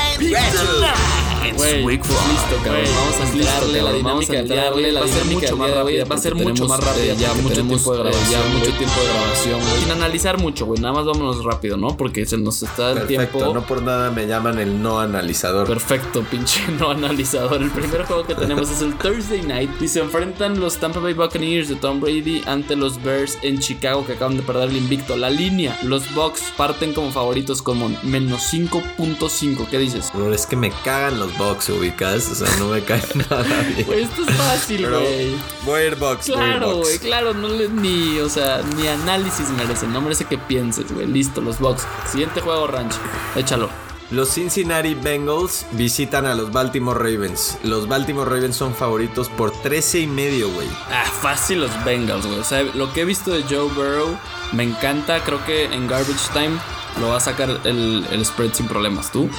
pues listo, cabrón. Vamos a listo, entrarle la cabrón. dinámica del día de Va a ser dinámica mucho más rápida. Va a ser mucho más rápida. eh, Ya ya mucho tiempo de grabación. Ya mucho tiempo de grabación. Sin analizar mucho, güey. Nada más vámonos rápido, ¿no? Porque se nos está el Perfecto, tiempo. no por nada me llaman el no analizador. Perfecto, pinche no analizador. El primer juego que tenemos es el Thursday Night y se enfrentan los Tampa Bay Buccaneers de Tom Brady ante los Bears en Chicago que acaban de perder el invicto. La línea, los Bucks parten como favoritos como menos 5.5. ¿Qué dices? No, es que me cagan los box ubicas, o sea, no me caen nada bien. Esto es fácil, güey. voy a ir box, Claro, box. güey, claro, no le ni, o sea, ni análisis merece, no merece que pienses, güey. Listo, los Bucks. Siguiente juego, Ranch. Échalo. Los Cincinnati Bengals visitan a los Baltimore Ravens. Los Baltimore Ravens son favoritos por 13 y medio, güey. Ah, fácil los Bengals, güey. O sea, lo que he visto de Joe Burrow me encanta. Creo que en Garbage Time lo va a sacar el, el spread sin problemas. ¿Tú?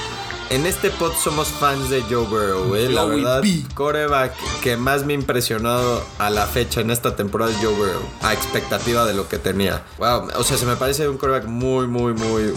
En este pod somos fans de Joe Burrow, güey. La verdad, coreback que más me ha impresionado a la fecha en esta temporada es Joe Burrow. A expectativa de lo que tenía. Wow, o sea, se me parece un coreback muy, muy, muy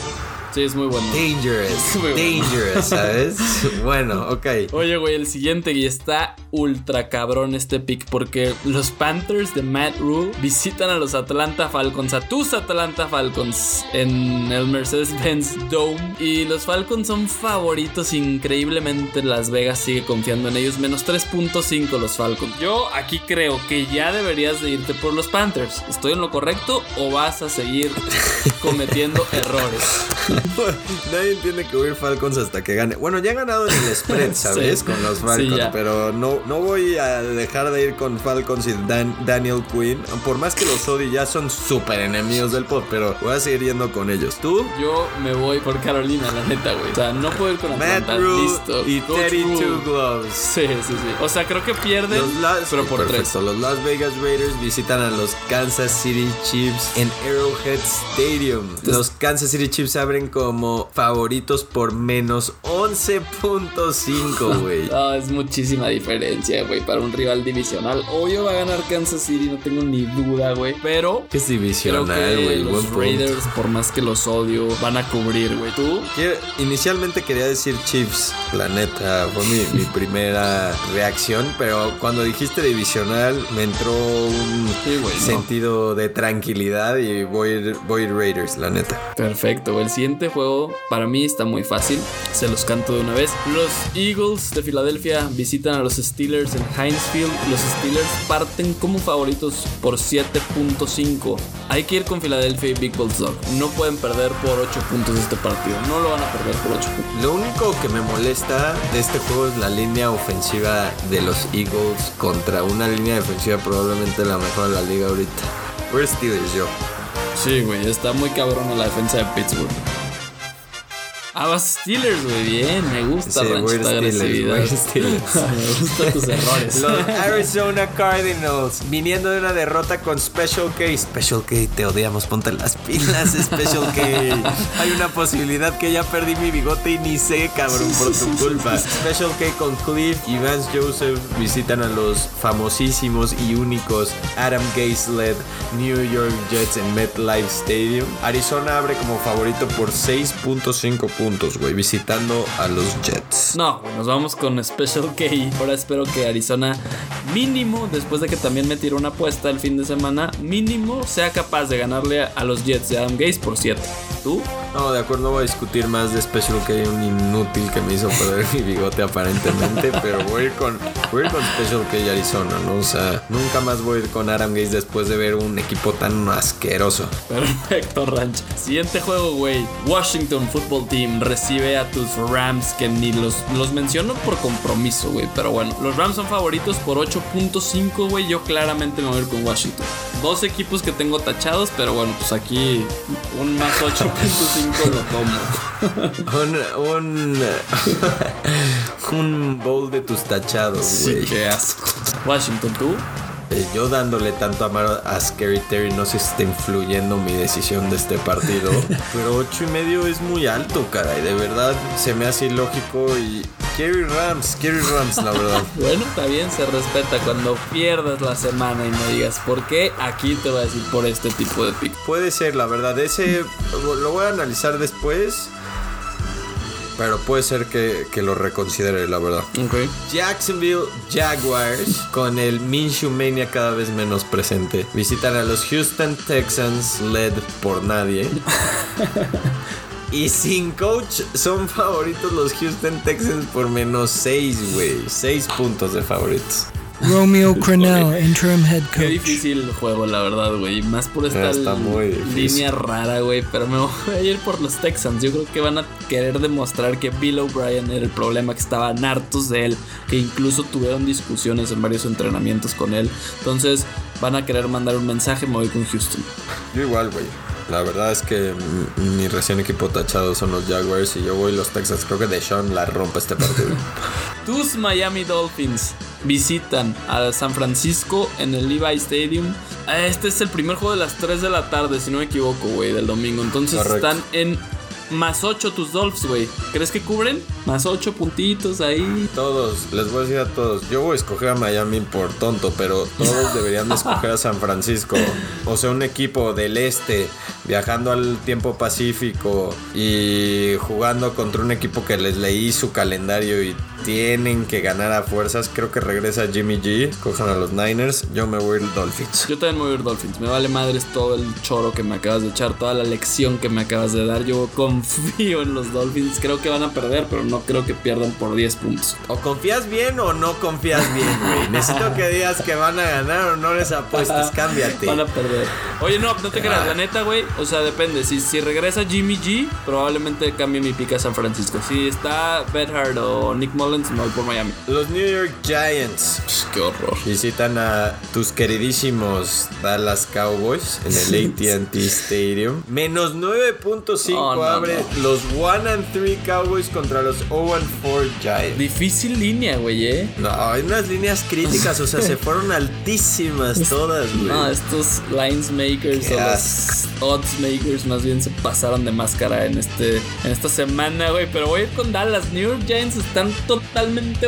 Sí, es muy bueno. dangerous. Muy bueno. Dangerous, ¿sabes? bueno, ok. Oye, güey, el siguiente y está ultra cabrón este pick porque los Panthers de Matt Rule visitan a los Atlanta Falcons, a tus Atlanta Falcons en el Mercedes-Benz Dome y los Falcons son favoritos increíblemente Las Vegas sigue confiando en ellos menos 3.5 los Falcons. Yo aquí creo que ya deberías de irte por los Panthers. ¿Estoy en lo correcto o vas a seguir cometiendo errores? Nadie entiende que voy a ir Falcons hasta que gane. Bueno, ya he ganado en el spread, ¿sabes? Sí. Con los Falcons, pero no, no voy a dejar de ir con Falcons y Dan- Daniel Quinn. Por más que los odie, ya son súper enemigos del pod, pero voy a seguir yendo con ellos. ¿Tú? Yo me voy por Carolina, la neta, güey. O sea, no puedo ir con Atlanta. Listo. y Coach Teddy Rule. Two Gloves. Sí, sí, sí. O sea, creo que pierden, Los Las- pero por Perfecto. Los Las Vegas Raiders visitan a los Kansas City Chiefs en Arrowhead Stadium. Los Kansas City Chiefs abren como favoritos por menos 11.5, güey. No, es muchísima diferencia, güey, para un rival divisional. Obvio va a ganar Kansas City, no tengo ni duda, güey. Pero es divisional, güey. Buen los punto. Raiders, por más que los odio, van a cubrir, güey. ¿Tú? Inicialmente quería decir Chiefs, la neta, fue mi, mi primera reacción, pero cuando dijiste divisional me entró un Sí, güey, no. sentido de tranquilidad y voy voy Raiders, la neta. Perfecto, el siguiente juego para mí está muy fácil, se los canto de una vez. Los Eagles de Filadelfia visitan a los Steelers en Heinz Field. Los Steelers parten como favoritos por 7.5. Hay que ir con Filadelfia y Big Balls Dog. No pueden perder por 8 puntos este partido. No lo van a perder por 8 puntos. Lo único que me molesta de este juego es la línea ofensiva de los Eagles contra una línea defensiva probablemente la mejor de la liga ahorita. We're Steelers, yo. Sí, güey, está muy cabrón la defensa de Pittsburgh. Ah, vas Steelers, güey. Bien, me gusta, Sí, Ranch, voy a tu Steelers, agresividad. voy a Steelers. me gustan tus errores. Los Arizona Cardinals, viniendo de una derrota con Special K. Special K, te odiamos, ponte las pilas, Special K. Hay una posibilidad que ya perdí mi bigote y ni sé, cabrón, por tu culpa. Special K con Cliff y Vance Joseph visitan a los famosísimos y únicos Adam Gase led New York Jets en MetLife Stadium. Arizona abre como favorito por 6.5 puntos, güey, visitando a los Jets. No, güey, nos vamos con Special K. Ahora espero que Arizona, mínimo, después de que también me tiró una apuesta el fin de semana, mínimo sea capaz de ganarle a los Jets de Adam Gaze por 7. ¿Tú? No, de acuerdo, no voy a discutir más de Special K, un inútil que me hizo perder mi bigote aparentemente, pero voy a ir con, voy a ir con Special K y Arizona, ¿no? O sea, nunca más voy a ir con Adam Gaze después de ver un equipo tan asqueroso. Perfecto, Ranch. Siguiente juego, güey. Washington Football Team recibe a tus Rams, que ni los, los menciono por compromiso, güey. Pero bueno, los Rams son favoritos por 8.5, güey. Yo claramente me voy a ir con Washington. Dos equipos que tengo tachados, pero bueno, pues aquí un más 8.5 lo tomo. Un, un, un bowl de tus tachados, güey. qué asco. Washington, ¿tú? Eh, Yo dándole tanto amor a Scary Terry, no sé si está influyendo mi decisión de este partido. pero ocho y medio es muy alto, caray. De verdad se me hace ilógico y. Kerry Rams, Kerry Rams, la verdad. Bueno, está bien, se respeta. Cuando pierdas la semana y me digas por qué, aquí te voy a decir por este tipo de pick. Puede ser, la verdad. Ese lo voy a analizar después. Pero puede ser que, que lo reconsidere, la verdad. Ok. Jacksonville Jaguars, con el Minshew Mania cada vez menos presente, visitan a los Houston Texans, led por nadie. y sin coach, son favoritos los Houston Texans por menos 6, güey. 6 puntos de favoritos. Romeo Crennel, interim head Qué coach. difícil el juego, la verdad, güey. Más por esta Está muy difícil. línea rara, güey. Pero me voy a ir por los Texans. Yo creo que van a querer demostrar que Bill O'Brien era el problema, que estaban hartos de él, que incluso tuvieron discusiones en varios entrenamientos con él. Entonces van a querer mandar un mensaje. Me voy con Houston. Yo igual, güey. La verdad es que mi recién equipo tachado son los Jaguars y yo voy los Texans. Creo que Deshaun la rompe este partido. Tus Miami Dolphins visitan a San Francisco en el Levi Stadium. Este es el primer juego de las 3 de la tarde, si no me equivoco, güey, del domingo. Entonces Correcto. están en más 8 tus Dolphs, güey. ¿Crees que cubren? Más 8 puntitos ahí. Todos, les voy a decir a todos, yo voy a escoger a Miami por tonto, pero todos deberían de escoger a San Francisco. O sea, un equipo del este viajando al tiempo pacífico y jugando contra un equipo que les leí su calendario y tienen que ganar a fuerzas. Creo que regresa Jimmy G, cojan a los Niners, yo me voy a ir Dolphins. Yo también me voy a ir Dolphins. Me vale madres todo el choro que me acabas de echar, toda la lección que me acabas de dar. Yo confío en los Dolphins. Creo que van a perder, pero no creo que pierdan por 10 puntos. O confías bien o no confías bien, güey. Necesito que digas que van a ganar o no les apuestas, cámbiate. Van a perder. Oye, no, no te creas, la neta, güey. O sea, depende. Si, si regresa Jimmy G, probablemente cambie mi pica a San Francisco. Si está Bedhard o Nick Mullins, me voy por Miami. Los New York Giants Psh, qué horror. visitan a tus queridísimos Dallas Cowboys en el ATT Stadium. Menos 9.5 Oh, no, abre no. los 1 and 3 Cowboys contra los 0 and 4 Giants. Difícil línea, güey, eh. No, hay unas líneas críticas, o sea, se fueron altísimas todas, güey. No, estos lines makers Qué o los odds makers más bien se pasaron de máscara en este en esta semana, güey. Pero voy a ir con Dallas. New York Giants están totalmente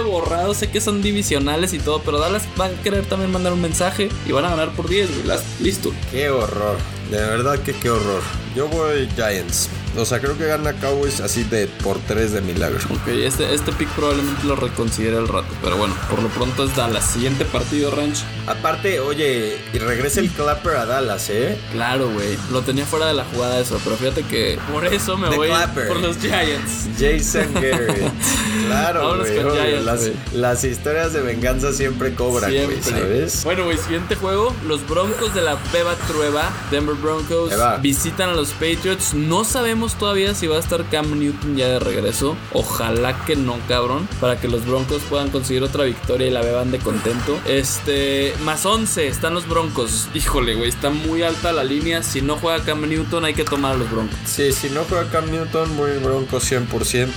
borrados. Sé que son divisionales y todo, pero Dallas va a querer también mandar un mensaje y van a ganar por 10, güey. Listo. Qué horror. De verdad que qué horror. Yo voy Giants. O sea, creo que gana Cowboys así de por 3 de milagro. Ok, este, este pick probablemente lo reconsidere al rato. Pero bueno, por lo pronto es Dallas. Siguiente partido, Ranch. Aparte, oye, y regresa el Clapper a Dallas, ¿eh? Claro, güey. Lo tenía fuera de la jugada eso. Pero fíjate que por eso me The voy Clapper. por los Giants. Jason Garrett. Claro, güey. las, las historias de venganza siempre cobran, güey. ¿sabes? Bueno, güey, siguiente juego. Los Broncos de la Beba Trueba, Denver Broncos, visitan a los Patriots. No sabemos sabemos todavía si va a estar Cam Newton ya de regreso. Ojalá que no, cabrón. Para que los Broncos puedan conseguir otra victoria y la beban de contento. Este, más 11 están los Broncos. Híjole, güey, está muy alta la línea. Si no juega Cam Newton, hay que tomar a los Broncos. Sí, si no juega Cam Newton, voy Broncos 100%.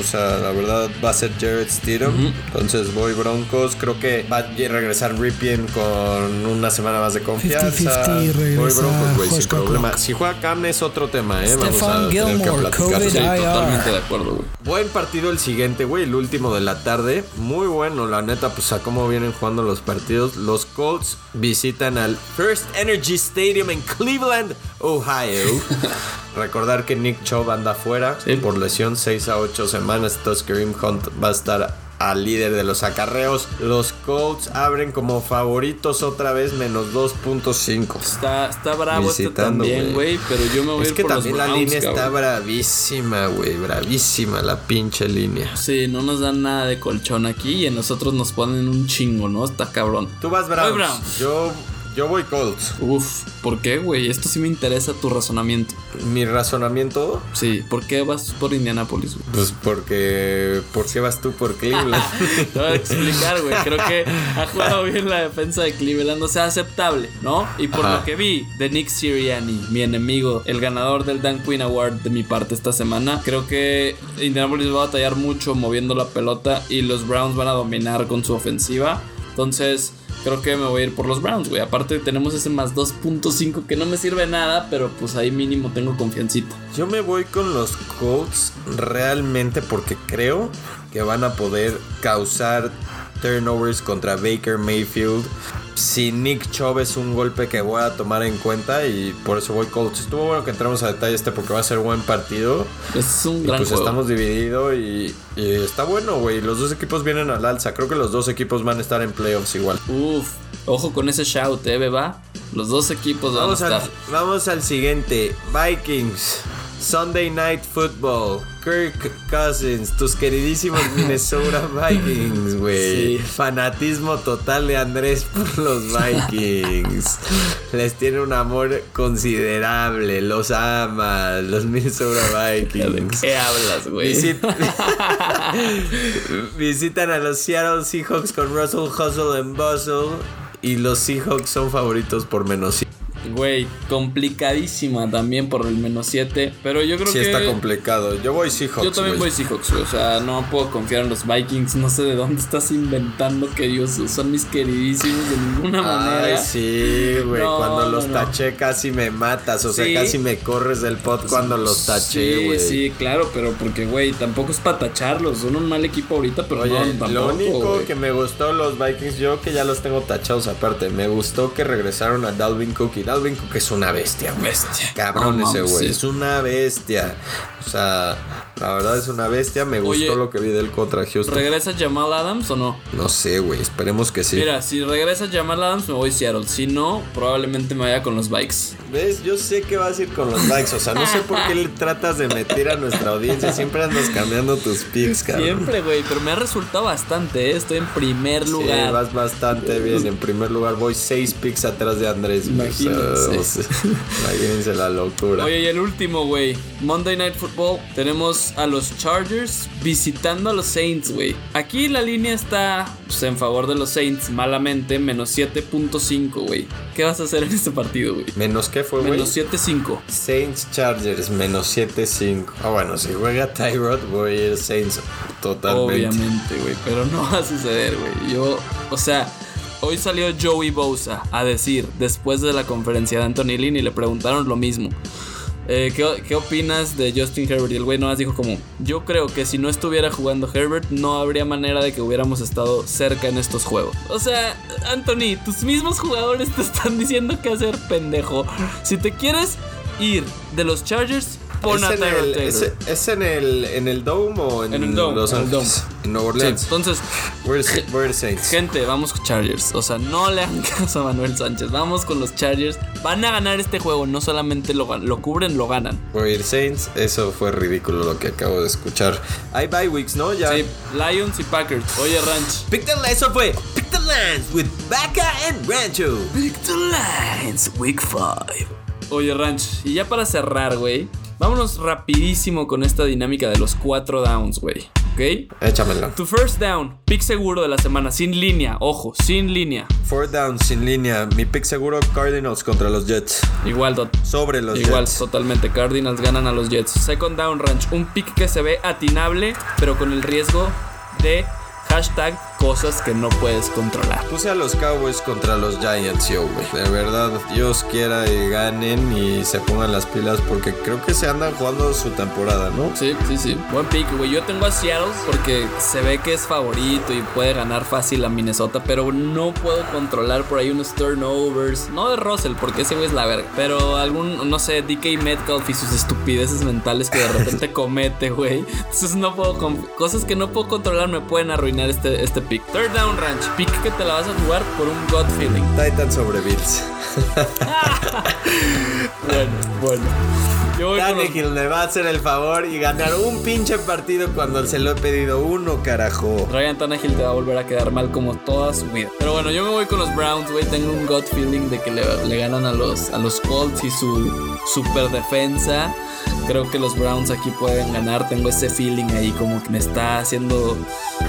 O sea, la verdad va a ser Jared Stidham. Entonces voy Broncos. Creo que va a regresar Ripien con una semana más de confianza. 50-50 voy regresa Broncos, güey, sin problema. Si juega Cam es otro tema, ¿eh? Vamos a Stephon tener que Gilmore, platicar. COVID Sí, IR. totalmente de acuerdo, güey. Buen partido el siguiente, güey, el último de la tarde. Muy bueno, la neta, pues a cómo vienen jugando los partidos. Los Colts visitan al First Energy Stadium en Cleveland, Ohio. Recordar que Nick Chubb anda afuera Sí. por lesión 6 a 8 semanas. Entonces Kareem Hunt va a estar al líder de los acarreos. Los Colts abren como favoritos otra vez menos 2.5. Está, está bravo este también, güey. Pero yo me voy a Es ir que por los también la Browns, línea está bravísima, güey. Bravísima la pinche línea. Sí, no nos dan nada de colchón aquí y a nosotros nos ponen un chingo, ¿no? Está cabrón. Tú vas Browns. Browns. Yo, yo voy Colts. Uf, ¿por qué, güey? Esto sí me interesa tu razonamiento. Mi razonamiento, Sí, ¿por qué vas por Indianapolis, güey? pues porque. ¿Por qué vas tú por Cleveland? Te voy a explicar, güey. Creo que ha jugado bien la defensa de Cleveland. O sea, aceptable, ¿no? Y por Ajá. lo que vi de Nick Sirianni, mi enemigo, el ganador del Dan Quinn Award de mi parte esta semana, creo que Indianapolis va a batallar mucho moviendo la pelota y los Browns van a dominar con su ofensiva. Entonces, creo que me voy a ir por los Browns, güey. Aparte, tenemos ese más 2.5 que no me sirve nada, pero pues ahí mínimo tengo confiancita. Yo me voy con los Colts realmente porque creo que van a poder causar turnovers contra Baker Mayfield. Si Nick Chubb es un golpe que voy a tomar en cuenta y por eso voy Colts. Estuvo bueno que entremos a detalle este porque va a ser buen partido. Es un Y gran pues juego. estamos divididos y, y está bueno, güey. Los dos equipos vienen al alza. Creo que los dos equipos van a estar en playoffs igual. Uf, ojo con ese shout, eh, beba. Los dos equipos van a al, estar. vamos al siguiente. Vikings. Sunday Night Football. Kirk Cousins. Tus queridísimos Minnesota Vikings, güey. Sí. Fanatismo total de Andrés por los Vikings. Les tiene un amor considerable. Los ama. Los Minnesota ¿De Vikings. qué hablas, güey? Visit- Visitan a los Seattle Seahawks con Russell Hustle en Bustle. Y los Seahawks son favoritos por menos 100. Güey, complicadísima también por el menos 7. Pero yo creo Sí que. está complicado. Yo voy Seahawks. Yo también voy. Seahawks. O sea, no puedo confiar en los Vikings. No sé de dónde estás inventando que ellos son mis queridísimos de ninguna manera. Ay, sí, güey. No, cuando los no, taché casi me matas. O sea, Sí. casi me corres del pod cuando los taché, Sí, güey. sí, claro, pero porque, güey, tampoco es para tacharlos. Son un mal equipo ahorita, pero Oye, no, tampoco, lo único que me gustó los Vikings, yo que ya los tengo tachados aparte, me gustó que regresaron a Dalvin Cook y Dalvin Cook es una bestia, güey. Bestia. Cabrón No ese güey, sí. es una bestia. O sea, la verdad es una bestia, me gustó lo que vi del contra Houston. ¿Regresa Jamal Adams o no? no sé, güey, esperemos que sí. Mira, si regresa Jamal Adams, me voy a Seattle. Si no, probablemente me vaya con los Bikes. ¿Ves? Yo sé que vas a ir con los Vikes, o sea, no sé por qué le tratas de meter a nuestra audiencia, siempre andas cambiando tus picks, cabrón. Siempre, güey, pero me ha resultado bastante, ¿eh? Estoy en primer Sí, lugar. vas bastante bien. En primer lugar, voy seis picks atrás de Andrés. güey. Imagínense la locura. Oye, y el último, güey. Monday Night Football. Tenemos a los Chargers visitando a los Saints, güey. Aquí la línea está pues, en favor de los Saints, malamente, menos 7.5, güey. ¿Qué vas a hacer en este partido, güey? ¿Menos qué fue, güey? Menos 7.5. Saints Chargers, menos 7-5. Ah, bueno, si juega Tyrod, voy a ir Saints totalmente. Obviamente, güey. Pero no va a suceder, güey. Yo, o sea, hoy salió Joey Bosa a decir, después de la conferencia de Anthony Lynn, y le preguntaron lo mismo. Eh, ¿qué, qué opinas de Justin Herbert? Y el güey nomás dijo como, yo creo que si no estuviera jugando Herbert, no habría manera de que hubiéramos estado cerca en estos juegos. O sea, Anthony, tus mismos jugadores te están diciendo qué hacer, pendejo. Si te quieres ir de los Chargers, pon ¿Es en, el, Taylor. es, es en el en el Dome o en, En el Dome, Los Ángeles? En Nueva Sí, Orleans. entonces, We're, we're Saints. Gente, vamos con Chargers. O sea, no le hagan caso a Manuel Sánchez. Vamos con los Chargers. Van a ganar este juego. No solamente lo, lo cubren, lo ganan. Ir Saints. Eso fue ridículo lo que acabo de escuchar. Hay bye weeks, ¿no? Ya. Sí, Lions y Packers. Oye, Ranch. Pick the eso fue Pick the Lines with Vaca and Rancho. Pick the Lions, Week 5. Oye, Ranch. Y ya para cerrar, güey. Vámonos rapidísimo con esta dinámica de los cuatro downs, güey. ¿Ok? Échamela. Tu first down, pick seguro de la semana, sin línea, ojo, sin línea. Four down, sin línea. Mi pick seguro, Cardinals contra los Jets. Igual, dot- Sobre los Igual, Jets. totalmente. Cardinals ganan a los Jets. Second down ranch. Un pick que se ve atinable, pero con el riesgo de hashtag cosas que no puedes controlar. Puse a los Cowboys contra los Giants, yo, güey. De verdad, Dios quiera y ganen y se pongan las pilas porque creo que se andan jugando su temporada, ¿no? Sí, sí, sí. Buen pick, güey. Yo tengo a Seattle porque se ve que es favorito y puede ganar fácil a Minnesota, pero no puedo controlar por ahí unos turnovers. No de Russell, porque ese güey es la verga. Pero algún, no sé, DK Metcalf y sus estupideces mentales que de repente comete, güey. Entonces no puedo. Cosas que no puedo controlar me pueden arruinar este, este pick. Third down ranch. Pick que te la vas a jugar por un gut feeling. Titans sobre Bills. Bueno, bueno. Tannehill me va a hacer el favor y ganar un pinche partido cuando se lo he pedido uno, carajo. Ryan Tannehill te va a volver a quedar mal como toda su vida. Pero bueno, yo me voy con los Browns, güey. Tengo un gut feeling de que le, le ganan a los, a los Colts y su super defensa. Creo que los Browns aquí pueden ganar. Tengo ese feeling ahí como que me está haciendo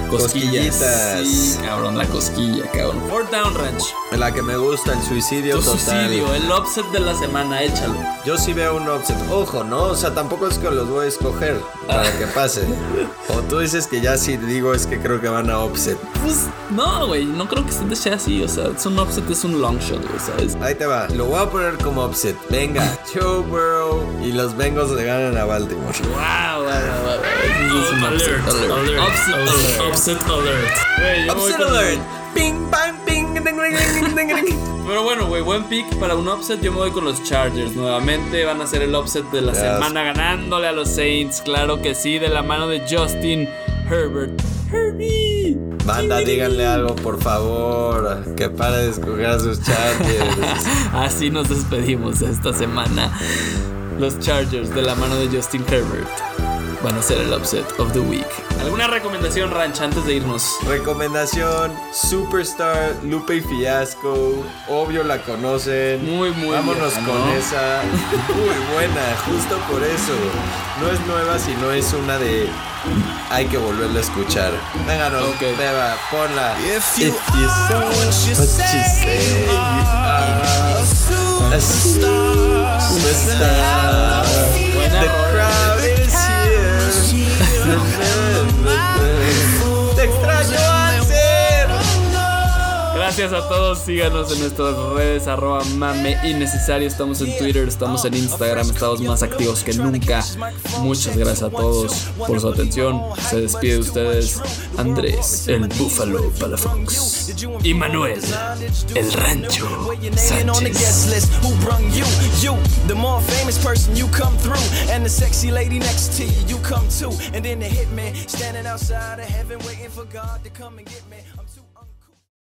cosquillas. Cosquillitas. Sí, cabrón, la cosquilla, cabrón. Fourth down ranch. La que me gusta, el suicidio Tu total. suicidio, el upset de la semana, échalo. Yo sí veo un upset. Ojo, ¿no? O sea, tampoco es que los voy a escoger para que pase. O tú dices que ya sí digo es que creo que van a upset. Pues no, güey, no creo que se sea así. O sea, es un upset, es un long shot, güey, ¿sabes? Ahí te va. Lo voy a poner como upset. Venga, Joe Burrow y los Bengals le ganan a Baltimore. Wow, wow, wow, upset alert. Upset alert. Upset Upset. Ping, bang, ping, ding, ding, ding, ding, ding. Pero bueno, güey, buen pick para un upset. Yo me voy con los Chargers. Nuevamente van a ser el upset de la Yes. semana ganándole a los Saints. Claro que sí, de la mano de Justin Herbert. Herbie. Banda, díganle algo, por favor. Que pare de escoger a sus Chargers. Así nos despedimos esta semana. Los Chargers de la mano de Justin Herbert van a ser el upset of the week. ¿Alguna recomendación, Ranch, antes de irnos? Recomendación: Superstar, Lupe y Fiasco. Obvio la conocen. Muy, muy Vámonos vieja, con ¿no? esa. Muy buena, justo por eso. No es nueva, sino es una de. Hay que volverla a escuchar. Vénganos, Ok. Beba, ponla. If you what say, a superstar. Buena The rola. crowd is here. Gracias a todos, síganos en nuestras redes, arroba mame innecesario. Estamos en Twitter, estamos en Instagram, estamos más activos que nunca. Muchas gracias a todos por su atención. Se despide de ustedes Andrés, el Búfalo Palafox. Y Manuel, el Rancho Sánchez. And then the hitman standing outside of heaven waiting for God to come and get me.